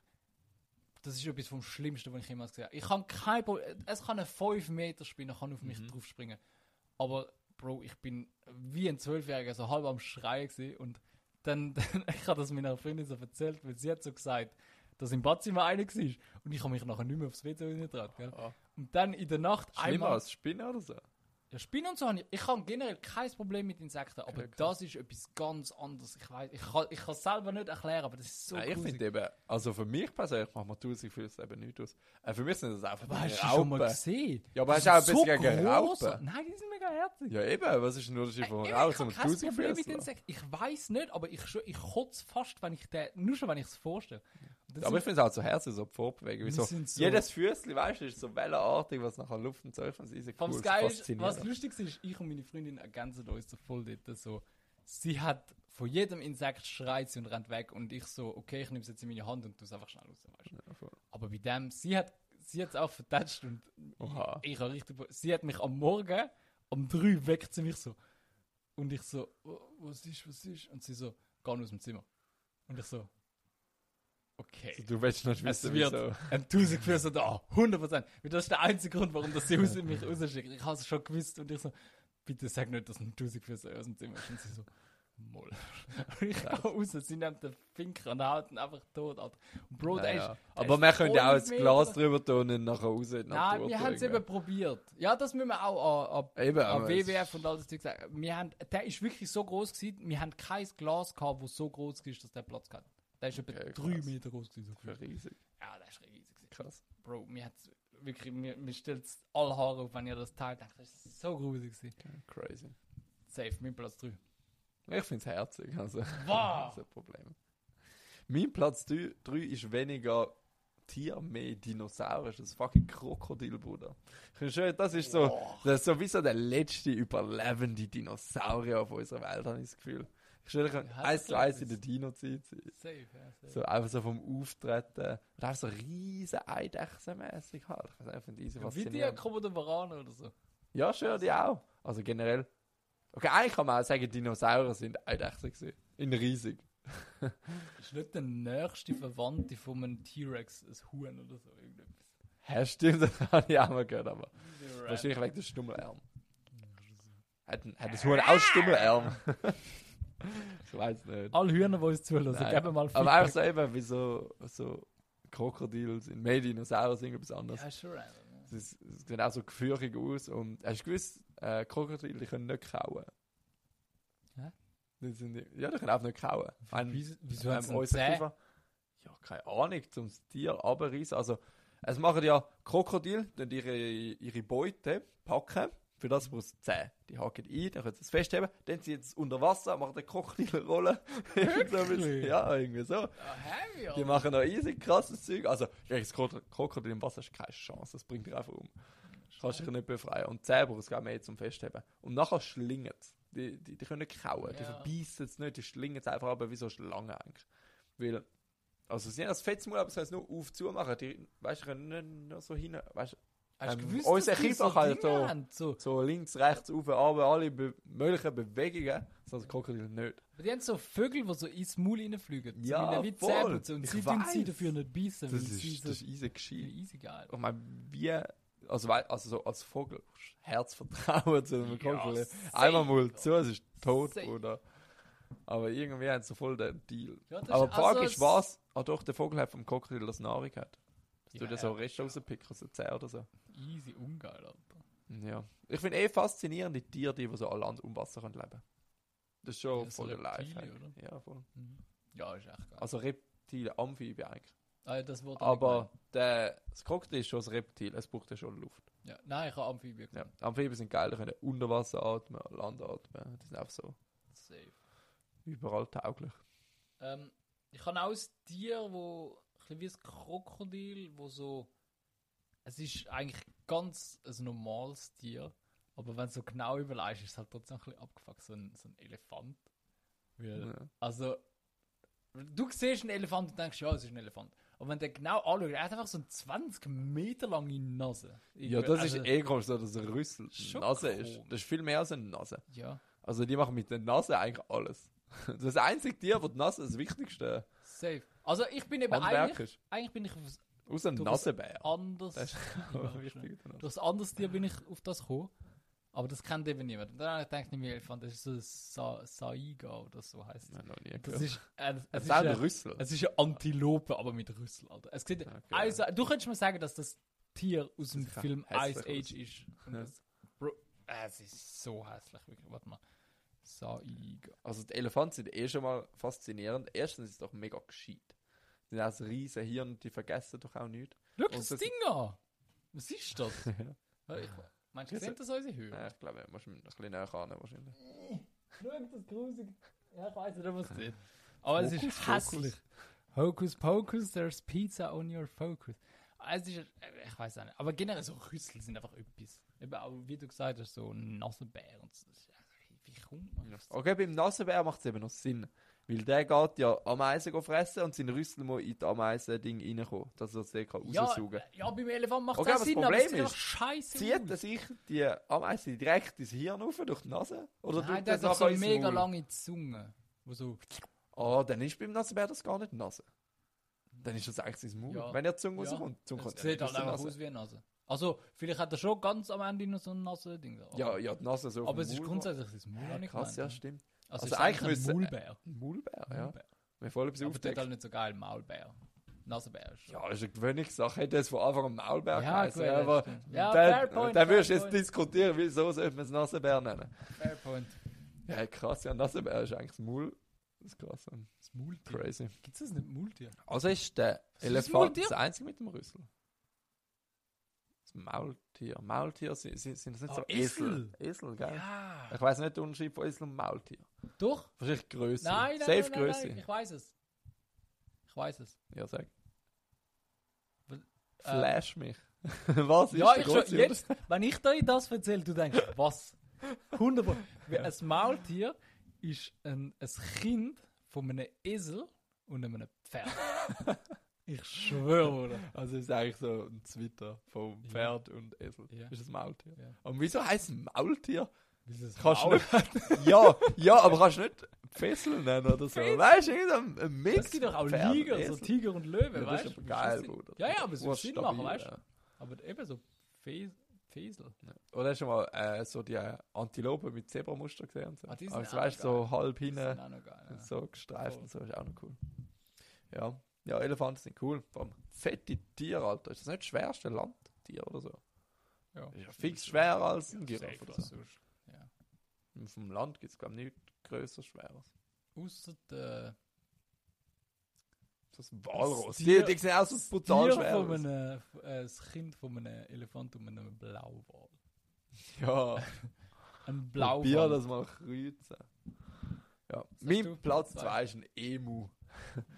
das ist etwas vom Schlimmsten, was ich jemals gesehen habe. Ich kann kein Problem, es kann ein 5 Meter Spinner kann auf mich Mhm. drauf springen. Aber, Bro, ich bin wie ein Zwölfjähriger so halb am Schreien gewesen und dann, dann ich habe das meiner Freundin so erzählt, weil sie hat so gesagt, dass im Badzimmer einer war und ich habe mich nachher nicht mehr aufs WC getraut, gell? Ah. Und dann in der Nacht Schlimmer einmal... als Spinne oder so? Ja, Spinnen und so habe ich, ich habe generell kein Problem mit Insekten, aber Okay, das ist etwas ganz anderes. Ich weiß, ich kann, ich kann es selber nicht erklären, aber das ist so Nein, ich finde eben, also für mich persönlich macht man tausend Füße eben nicht aus. Äh, für mich sind das einfach Aber hast die schon mal Raupen. gesehen? Ja, aber Die hast du auch ein bisschen gegen gross. Raupen? Nein, die sind mega herzig. Ja eben, was ist denn der Unterschied von Ey, Raupen ich und habe kein Problem mit? Insekten. Ich weiß nicht, aber ich, ich kotze fast, wenn ich den, nur schon, wenn ich es vorstelle. Das Aber ich finde es auch so Fortbewegung. Wir So, so- jedes Füßchen, weißt du, ist so wellenartig, was nachher Luft und Vor allem cool, das Geile ist, was lustig ist, ich und meine Freundin ergänzen uns so voll dort so. Sie hat von jedem Insekt schreit sie und rennt weg und ich so, okay, ich nehme es jetzt in meine Hand und tu es einfach schnell raus, weißt du. Ja. Aber bei dem, sie hat sie hat es auch vertatscht und Oha. ich, ich habe richtig, sie hat mich am Morgen, um drei weckt sie mich so. Und ich so, "Oh, was ist, was ist? Und sie so, geh aus dem Zimmer. Und ich so, okay. Also, du willst nicht Es wissen, wird wieso. ein Tausend Füße da, 100%. Weil Das ist der einzige Grund, warum das sie aus mich rausschickt. Ich habe es schon gewusst und ich so, bitte sag nicht, dass ein Tausend Füße aus dem Zimmer ist. Und sie so, moll. Und ich gehe raus, sie nimmt den Finger und haut ihn einfach tot. Alter. Und Bro, der Naja. ist, der Aber ist man könnte ja auch ein 100 Meter- Glas drüber tun und nachher raus Nein, Natur wir haben es eben probiert. Ja, das müssen wir auch an, an, an es- WWF und all das Zeug sagen. Wir haben, der ist wirklich so groß gewesen, wir haben kein Glas gehabt, das so groß ist, dass der Platz hat. Der ist etwa Okay, drei krass. Meter groß gewesen. So gefühlt. riesig. ja, der ist riesig. gewesen. Krass. Bro, mir hat's wirklich, mir, mir stellt alle Haare auf, wenn ihr das teilt. Das ist so gruselig gewesen. Crazy. Safe, mein Platz 3. Ich finde es herzig. Also, Wow. das Problem. Mein Platz 3 ist weniger Tier, mehr Dinosaurier. Das ist fucking Krokodil, Bruder. Schön, das ist so, das ist so wie so der letzte überlebende Dinosaurier auf unserer Welt, habe ich das Gefühl. Das eins zu eins in der Dino-Zeit. Safe, ja, safe. So einfach so vom Auftreten. Und einfach so riesen Eidechsenmäßig halt. Ich ich finde easy Ja, Wie die Varaner oder so. Ja, schön, die auch. Also generell. Okay, eigentlich kann man auch sagen, Dinosaurier sind Eidechsen gewesen. In riesig. Ist nicht der nächste Verwandte von einem T-Rex ein Huhn oder so. Irgendetwas. Ja, stimmt, das habe ich auch mal gehört, aber wahrscheinlich wegen der Stummelarm. Hat, ein- hat das Huhn auch Stummelarm? ich weiß nicht. Alle Hühner, die uns zulassen, Nein. geben mal Aber Feedback. einfach so eben, wie so, so Krokodil sind. Mehr Dinosaurier sind etwas anderes. Ja, ja. Sie sehen auch so gefürchtig aus. Und hast du gewusst, äh, Krokodile können nicht kauen? Hä? Die sind, ja, die können auch nicht kauen. Ein- Wieso, wieso haben sie? Kiefer- Ja, keine Ahnung, zum Tier runterreißen. Also, es machen ja Krokodil, dann ihre, ihre Beute packen. Für das braucht es Zähne. Die haken ein, dann können sie es festheben. Dann ziehen sie es unter Wasser, machen den Krokodil rollen. Irgend so ein bisschen- Wirklich? ja, irgendwie so. Ah, heavy, Die machen noch easy krasses Zeug. Also, gegen das Krok- Krokodil im Wasser du keine Chance. Das bringt dich einfach um. Kannst dich nicht befreien. Und die Zähne brauchst du mehr zum Festheben. Und nachher schlingen sie. Die, die, die können nicht kauen. Die Ja. verbeissen es nicht. Die schlingen es einfach aber wie so Schlangen eigentlich. Weil, also sie haben das Fettmaul, aber sie können es nur auf zu machen. Die, weißt du, können nicht nur so hin, weißt du, Hast ähm, gewusst, unser Kiefer Dinge so-? So, so links, rechts, auf, runter, alle be möglichen Bewegungen. Das hat das Krokodil nicht. die haben so Vögel, die so ins Maul reinfliegen. Ja, wie voll. Und Ich sie tun sie dafür nicht beißen, Das ist, so das ist easy gescheit. easy geil. Ich meine, wie, also, also so als Vogel, Herzvertrauen zu einem Ja, Krokodil. safe, Einmal mal zu, es ist tot, Safe. oder? Aber irgendwie haben sie voll den Deal. Ja, Aber die Frage also ist, was? Ah doch, der Vogel hat vom Krokodil das Nahrung hat. Dass Ja, du dir so ja, Reste rauspicken, so Zähne oder so. Easy, ungeil, Alter. Ja. Ich finde eh faszinierend die Tiere, die, die so an Land und Wasser können leben Das ist schon Ja, so voll der Lifehack. Ja, voll. Mhm. Ja, ist echt geil. Also Reptilien, Amphibien eigentlich. Ah, ja, das ich Aber der, das Krokodil ist schon ein Reptil, es braucht ja schon Luft. Ja. Nein, ich habe Amphibien Ja. gesagt. Amphibien sind geil, die können unter Wasser atmen, an Land atmen. Die sind einfach so Safe. überall tauglich. Ähm, ich habe auch ein Tier, wo ein bisschen wie ein Krokodil, wo so. Es ist eigentlich ganz ein normales Tier, aber wenn du so genau überlegst, ist es halt trotzdem ein bisschen abgefuckt, so ein, so ein Elefant. Weil, Ja. Also, du siehst einen Elefant und denkst, ja, es ist ein Elefant. Aber wenn du genau anschaust, er hat einfach so eine 20 Meter lange Nase. Ja, das Also, ist eh komisch, so, dass ein Rüssel Nase ist. komisch. Das ist viel mehr als eine Nase. Ja, Also die machen mit der Nase eigentlich alles. Das einzige Tier, wo die Nase das wichtigste safe. Also, ich bin eben eigentlich, eigentlich bin ich auf ein Außer ein Du bist Nasenbär. anderes. Das ist Ja, auch wichtig. der Nase. Durch ein anderes Tier bin ich auf das gekommen. Aber das kennt eben niemand. Und dann habe ich gedacht, nicht mehr Elefant, das ist so ein Sa Saiga oder so heißt es. Nein, noch nie Das ist, äh, es, Das ist ein Rüssel. es ist eine Antilope, aber mit Rüssel, Alter. Es sieht, Okay. also, du könntest mir sagen, dass das Tier aus dem Film Ice Age ist. Ja. das, Bro, Äh, es ist so hässlich, wirklich. Warte mal. Saiga. Also die Elefanten sind eh schon mal faszinierend. Erstens ist es doch mega gescheit. Die sind auch so riesen Hirn und die vergessen doch auch nichts. Schau Und das das- Ding an! Was ist das? Ja, ich, meinst du, Das- sehen das unsere Höhe? Ja, ich glaube, musst du ein bisschen näher ran wahrscheinlich. Schau das grusig. Ja, ich weiß nicht, was das ist. Aber es ist hässlich. Hocus pocus, there's pizza on your focus. Ah, Es ist, äh, ich weiß auch nicht. Aber generell so Rüssel sind einfach etwas. Eben auch, wie du gesagt hast, so ein Nasenbär und so. Das ist, wie kommt man? Okay, beim Nasenbär macht es eben noch Sinn. Weil der geht ja Ameisen fressen und sein Rüssel muss in das Ameisen-Ding reinkommen, dass er sie kann Ja, raussaugen ja, beim Elefant macht Okay, aber das Sinn, aber Problem sieht ist, einfach scheiße Zieht er sich die Ameise direkt ins Hirn auf, durch die Nase? Oder Nein, der er hat doch so eine mega Maul? lange Zunge. Wo so, Ah, dann ist beim Nasenbär das gar nicht Nase. Dann ist das eigentlich sein Maul. Ja. Wenn er die Zunge Ja. rauskommt. Die Zunge kommt ja sieht halt einfach aus wie eine Nase. Also, vielleicht hat er schon ganz am Ende noch so ein Nasending. aber- Ja, ja, die Nase so Aber es ist grundsätzlich das Maul, Ja, krass, ja, gemeint. stimmt. Also, Also ist eigentlich müsste- ein Maulbär. Maulbär, ja. Maulbär. Mir voll etwas Aber das ist halt aufdeckt. nicht so geil, Maulbär. Nasenbär ist. Ja, ist eine Gewöhnungssache. Hätte es von Anfang an Maulbär Ja, geheißen. gut, aber das. Ja, dann, point, dann würdest du jetzt diskutieren, wieso sollte man es Nasenbär nennen. Fair point. Ja, krass, ja, Nasenbär ist eigentlich das Maul. Das ist krass. Das Maultier. Crazy. Gibt es das nicht Maultier? Also ist der ist das Elefant Maultier? das einzige mit dem Rüssel. Maultier. Maultier sind, sind, sind das nicht Ah, so Esel. Esel? Gell? Ja. Ich weiß nicht den Unterschied von Esel und Maultier. Doch? Wahrscheinlich Größe. Nein, nein, Safe nein, nein, Größe. nein, ich weiß es. Ich weiß es. Ja, sag. Weil, Flash mich. Was ist ja, ich schon, jetzt, wenn ich dir das erzähle, du denkst, was? 100 Ja. Ein Maultier ist ein, ein Kind von einem Esel und einem Pferd. ich schwöre, oder? Also ist eigentlich so ein Zwitter vom Ja. Pferd und Esel. Ja. Ist ein Maultier. Ja. Und wieso heißt es Maultier? Kannst du nicht, ja, ja, aber kannst du nicht Fessel nennen oder so. Fessel? Weißt du, irgendein ein Mix. Es gibt doch auch Pferd, Tiger, so. Tiger und Löwe, Ja, das weißt ist du? aber geil, Das ist Bruder. Ja, ja, aber es Urst Sinn machen, weißt du? ja. Aber eben so Fe Fesel. Oder hast du mal äh, so die äh, Antilope mit Zebramuster gesehen? So? Ah, also weißt du, geil. so halb Das hinten, geil. Ja. so gestreift Voll. und so, ist auch noch cool. Ja, ja Elefanten sind cool. Vor allem fette Tiere, Alter. Ist das nicht das schwerste Landtier oder so? Ja. Ist ja fix schwerer als ein Giraffe oder als so. Ja. Und Vom Land gibt es, glaube ich, nichts grösser, schweres. Ausser der Das Walross. Die, die sehen aus wie brutal schwer. von einem, äh, das Kind von einem Elefant und einem Blauwal. Ja, Ein Blauwal. Blauwal. das mal kreuzen. Ja. Mein Platz 2 ist ein Emu.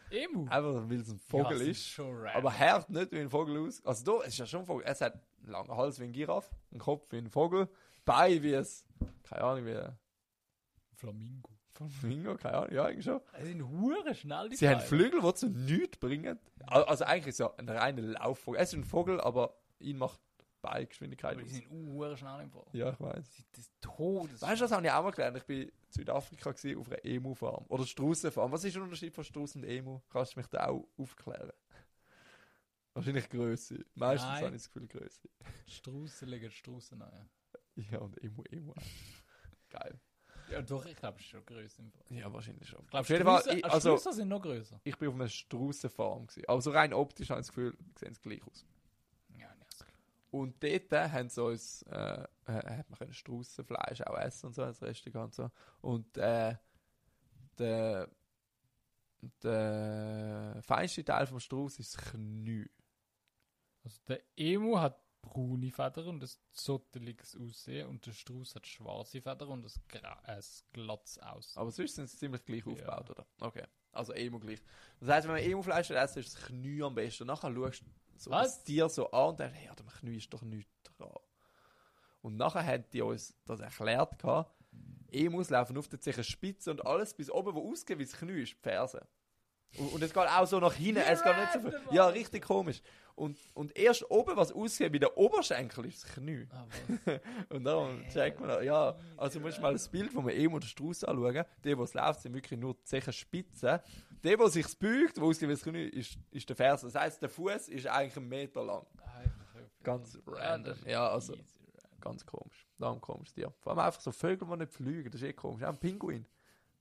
Emu. Einfach weil es ein Vogel ja, ist. Aber hört nicht wie ein Vogel aus. Also da, es ist ja schon ein Vogel. Es hat einen langen Hals wie ein Giraffe, einen Kopf wie ein Vogel, Beine wie es, keine Ahnung, wie ein Flamingo. Flamingo, keine Ahnung, ja eigentlich schon. Die sind hure schnell, die Sie haben Teile. Flügel, die zu nichts bringen. Al- Also eigentlich ist es ja ein reiner Laufvogel. Es ist ein Vogel, aber ihn macht Beingeschwindigkeit Aber die aus. sind hure schnell im Fall. Ja, ich weiß. Das ist Todes. Weißt du, das habe ich auch mal gelernt. Ich bin in Südafrika gewesen, auf einer Emu-Farm. Oder Strussenfarm. Was ist der Unterschied von Struss und Emu? Kannst du mich da auch aufklären? Wahrscheinlich Größe. Meistens Nein. habe ich das Gefühl Größe. Straussen legen Straussen an. Ja. Ja, und Emu, Emu. Geil. ja, doch, ich glaube, es ist schon größer im Fall. Ja, wahrscheinlich schon. Ich glaube, äh, also, Straussen sind noch größer. ich bin auf einer Strussenfarm. gewesen. Aber so rein optisch habe ich das Gefühl, sehen sie gleich aus. Ja, nicht so klar. Und dort äh, haben sie uns, äh, äh, hat man können Strussenfleisch auch essen und so, als Restaurant und so. Und äh, der, der feinste Teil vom Strauß ist das Knie. Also der Emu hat braune Federn und ein zotteliges Aussehen und der Strauß hat schwarze Federn und gra- äh, glattes Aussehen. Aber sonst sind sie ziemlich gleich Ja. aufgebaut, oder? Okay. Also Emu gleich. Das heisst, wenn man Emu-Fleisch will essen, ist das Knie am besten. Nachher schaust so Was? das Tier so an und denkst, hey, an dem Knie ist doch nichts dran. Und nachher haben die uns das erklärt, gehabt, Emus laufen auf der Zechenspitze und alles bis oben, wo ausgeht wie das Knie ist, die Ferse. Und, und es geht auch so nach hinten, es geht nicht so viel. Ja, richtig komisch. Und, und erst oben, was aussieht wie der Oberschenkel, ist das Knie. Ah, was? Und darum checkt man, auch, ja, also musst du mal das Bild von einem Emu oder Strauß anschauen. Die, die es läuft, sind wirklich nur die Zechenspitzen. Der, der sich beugt, wie das Knie, ist, ist der Ferse. Das heisst, der Fuß ist eigentlich einen Meter lang. Etwas. Ganz Ja, random. ist Ja, also-. Ganz komisch. Darum komisches Tier. Vor allem einfach so Vögel, die nicht fliegen. Das ist eh komisch. Auch ein Pinguin.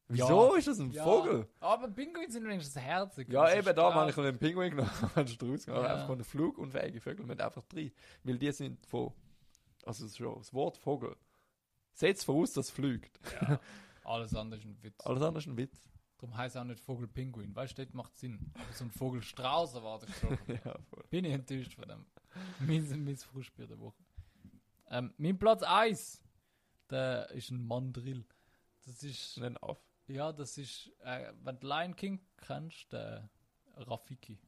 Wieso ist das ein Ja. Vogel? Aber Pinguine sind wenigstens herzig. Ja, eben, da habe ich einen Pinguin genommen, einen Strauß genommen, Ja. einfach einen flugunfähige Vögel mit einfach drei. Weil die sind von, also schon das Wort Vogel Setzt voraus, dass es fliegt. Ja. Alles andere ist ein Witz. Alles andere ist ein Witz. Darum heißt er auch nicht Vogelpinguin. Weißt du, das macht Sinn. Aber so ein Vogelstrauß erwarte ich schon. ja. Bin ich enttäuscht von dem. mein, mein Frustbier der Woche. Ähm, mein Platz 1, der ist ein Mandrill. Das ist, Ein Aff. ja, das ist, äh, wenn du Lion King kennst, der Rafiki.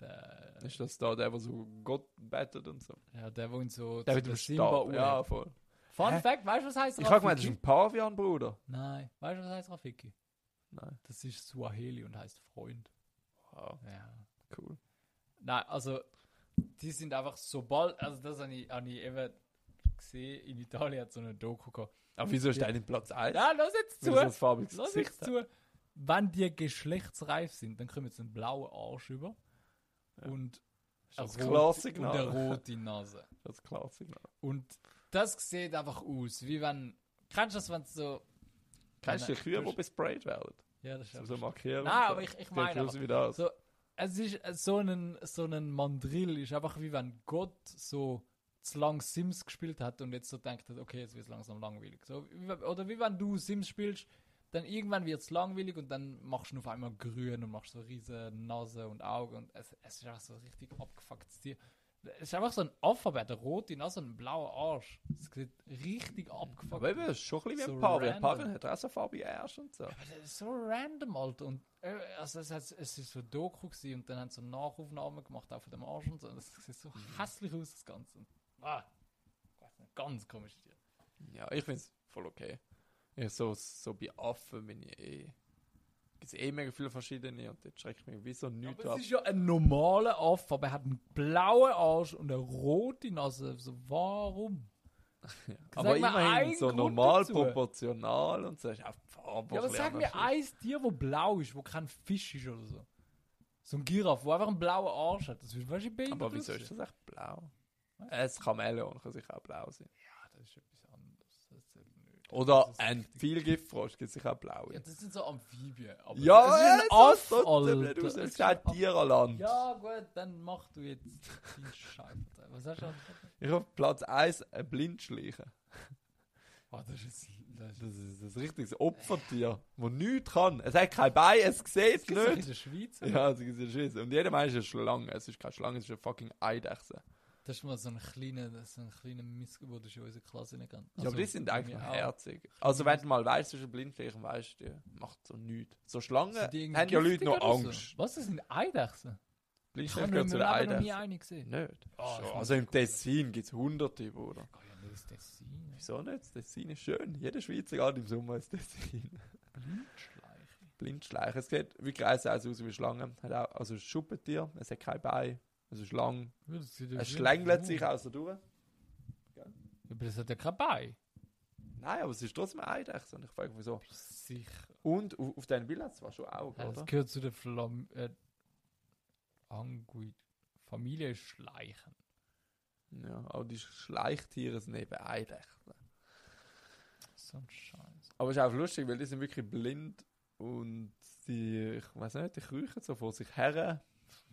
Der, Ist das da der, der so Gott bettet und so? ja, der wohnt so Der mit dem Simba Stab. Ja, voll. Fun Hä? Fact, weißt du, was heißt Ich Rafiki? habe gemeint, das ist ein Pavian, Bruder. Nein, weißt du, was heißt Rafiki? Nein. Das ist Swahili und heißt Freund. Wow, Ja. cool. Nein, also die sind einfach sobald, also das habe ich, hab ich eben gesehen, in Italien hat so eine Doku gehabt. Aber wieso ist der in Platz 1? Ja, lass jetzt zu! Das Lass jetzt zu! Wenn die geschlechtsreif sind, dann kommen sie einen blauen Arsch über Ja. und, Das das und eine rote Nase. Das ist Signal. Und das sieht einfach aus, wie wenn, kennst du das, wenn es so... Kennst du die Kühe, die besprayt werden? Ja, das ist So, so markieren. Nein, aber ich- ich meine aber- wie das. So, es ist äh, so ein, so ein Mandrill, ist einfach wie wenn Gott so zu lang Sims gespielt hat und jetzt so denkt hat, okay, jetzt wird es langsam langweilig. So, oder wie wenn du Sims spielst, dann irgendwann wird es langweilig und dann machst du auf einmal grün und machst so riesige Nase und Augen und es, es ist einfach so richtig abgefucktes Tier. Es ist einfach so ein Alphabet, eine rote Nase und ein blauer Arsch. Es sieht richtig abgefuckt aber eben, das ist schon ein bisschen wie So ein Pavian. random. Pavian hat auch so farbige Ärsche und so. aber das ist so random, Alter. Und äh, also es, hat, es ist so ein Doku gewesen und dann haben sie so Nachaufnahmen gemacht, auch von dem Arsch und so. Und das sieht so hässlich aus, das Ganze. Und, ah, ganz komisch. Ja, ich finde es voll okay. Ich so, so bei Affen bin ich eh. Es gibt eh mega viele verschiedene und jetzt schreckt mich wie so nichts Aber ab. es ist ja ein normaler Affe, aber er hat einen blauen Arsch und eine rote Nase. So, warum? Aber Sag mir immerhin so Grund normal, dazu. proportional und so. Ja, aber sag mir ein Tier, wo blau ist, wo kein Fisch ist oder so. So ein Giraffe, wo einfach einen blauen Arsch hat. Das ist wahrscheinlich behindert Aber wieso ist das echt blau? Ein Chamäleon kann sicher auch blau sein. Ja, das ist etwas anderes. Das zählt nicht. Oder Das ist ein. Vielgiftfrosch gibt sicher auch blaue. Ja, das sind so Amphibien. Aber Ja, das ist ein Aff, Alter. blöd aus. Das Es ist ist kein ein. Tiererland. Ja, gut, dann mach du jetzt deinen Scheiß. Was hast du gesagt? Ich habe Platz 1 ein Blindschleichen. Oh, das ist, das Das ist ein richtiges Opfertier, das nichts kann. Es hat kein Bein, es sieht gibt's doch in nicht. der Schweiz. Ja, das ist Schiss. Und jeder es ist eine Schlange. Es ist keine Schlange, es ist eine fucking Eidechse. Das ist mal so ein kleiner, so ein kleiner Missgeburt, der schon in unserer Klasse nicht kennt. ja, aber die sind eigentlich herzig. Also, wenn du mal weißt, du bist ein Blindschleichen, weißt du, macht so nichts. So Schlangen haben ja Leute noch oder so? Angst. Was, das sind Eidechsen? Ich habe gehören in zu den Leben noch nie Eidechsen. eine gesehen. Nicht. Ich Schon. muss Also im. Tessin gibt es hunderte, Bruder. Ich gehe ja nicht ins Tessin. Wieso nicht? Das Tessin ist schön. Jeder Schweizer geht im Sommer ins Tessin. Blindschleiche. Blindschleichen. Es sieht wirklich eins aus wie Schlangen. Hat auch, also ein Schuppentier, es hat kein Bein. Es ist lang. Ja, das sieht ja Es schlängelt sich auch so durch. Ja, Aber das hat ja kein Bein. Nein, aber es ist trotzdem eine Eidechse. Und ich frage mich wieso. Sicher. Und auf, auf deinen Bildern zwar schon Augen, Ja, das gehört zu der Flam äh, Angui Familie Schleichen. Ja, aber die Schleichtiere sind eben Eidechsen. So ein Scheiß. Aber es ist auch lustig, weil die sind wirklich blind und die, ich weiß nicht, die kriechen so vor sich her.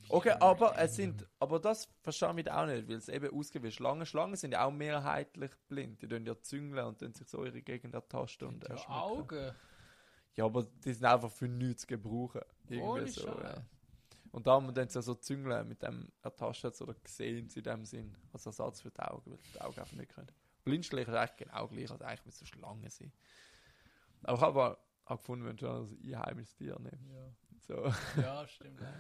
Okay, aber es sind, aber das verstehe ich auch nicht, weil es eben ausgeht wie Schlangen. Schlangen sind ja auch mehrheitlich blind. Die tun ja züngeln und dann sich so ihre Gegend ertasten und Ja. Augen. Ja, aber die sind einfach für nichts zu gebrauchen. Irgendwie so, ja. Und da haben wir dann so züngeln mit dem ertasten oder gesehen sie in dem Sinn. Als Ersatz für die Augen, weil die Augen einfach nicht können. Blindschleichen ist eigentlich genau gleich, als eigentlich müsste Schlangen sein. Aber ich habe auch gefunden, wenn schon ein einheimisches Tier nehmen. Ja, So, ja stimmt. Ja,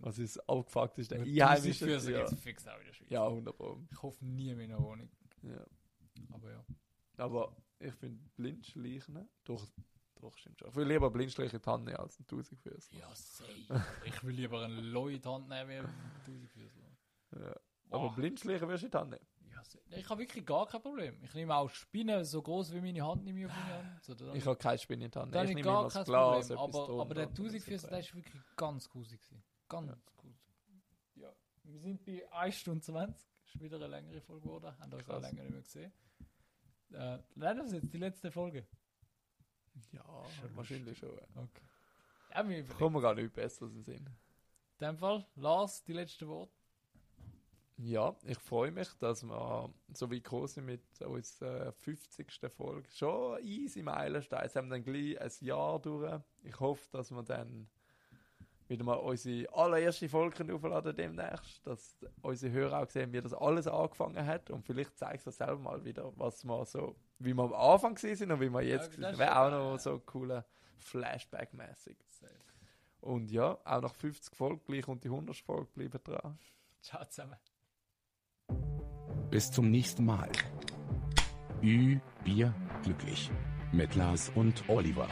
was ist abgefuckt ist, der einheimische Tausendfüßer Tier. gibt's fix auch in der Schweiz. Ja, 100 Pro. Ich hoffe nie mehr in einer Wohnung. Ja. Aber ja. Aber ich finde Blindschleichen, doch, doch stimmt schon. Ich will lieber Blindschleichen Hand nehmen als ein Tausendfüßer. Ja, safe. ich will lieber in die Hand nehmen wie einen Tausendfüßer. Ja. Aber. Blindschleichen wirst du in Ja, safe. ich habe wirklich gar kein Problem. Ich nehme auch Spinnen so groß wie meine Hand, nehme ich auf meine Hand. So, dann Ich habe keine Spinne in die Hand. da Ich nehme gar kein Glas, Problem. Aber, aber der und dann Tausendfüßer, der rein. ist wirklich ganz grusig. gewesen. Ganz grusig. Ja. Wir sind bei 1 Stunde 20. Ist wieder eine längere Folge geworden. Haben euch auch länger nicht mehr gesehen. Äh, nein, das ist jetzt die letzte Folge. Ja, Schon wahrscheinlich schon. ja. Okay. Ja, wir. Kommen gar nicht besser in den Sinn. In dem Fall, Lars, die letzte Wort. Ja, ich freue mich, dass wir so wie sind mit unserer 50. Folge. Schon easy Meilenstein. Sie haben dann gleich ein Jahr durch. Ich hoffe, dass wir dann wieder mal unsere allererste Folge aufladen demnächst, dass unsere Hörer auch sehen, wie das alles angefangen hat und vielleicht zeigt es selber mal wieder, was wir so, wie wir am Anfang sind und wie wir jetzt Ja, sind. Wäre auch noch so cooler Flashback-mäßig. Und ja, auch nach 50 Folgen, gleich und die 100. Folge bleiben dran. Ciao zusammen. Bis zum nächsten Mal. Ü, Bier, glücklich. Mit Lars und Oliver.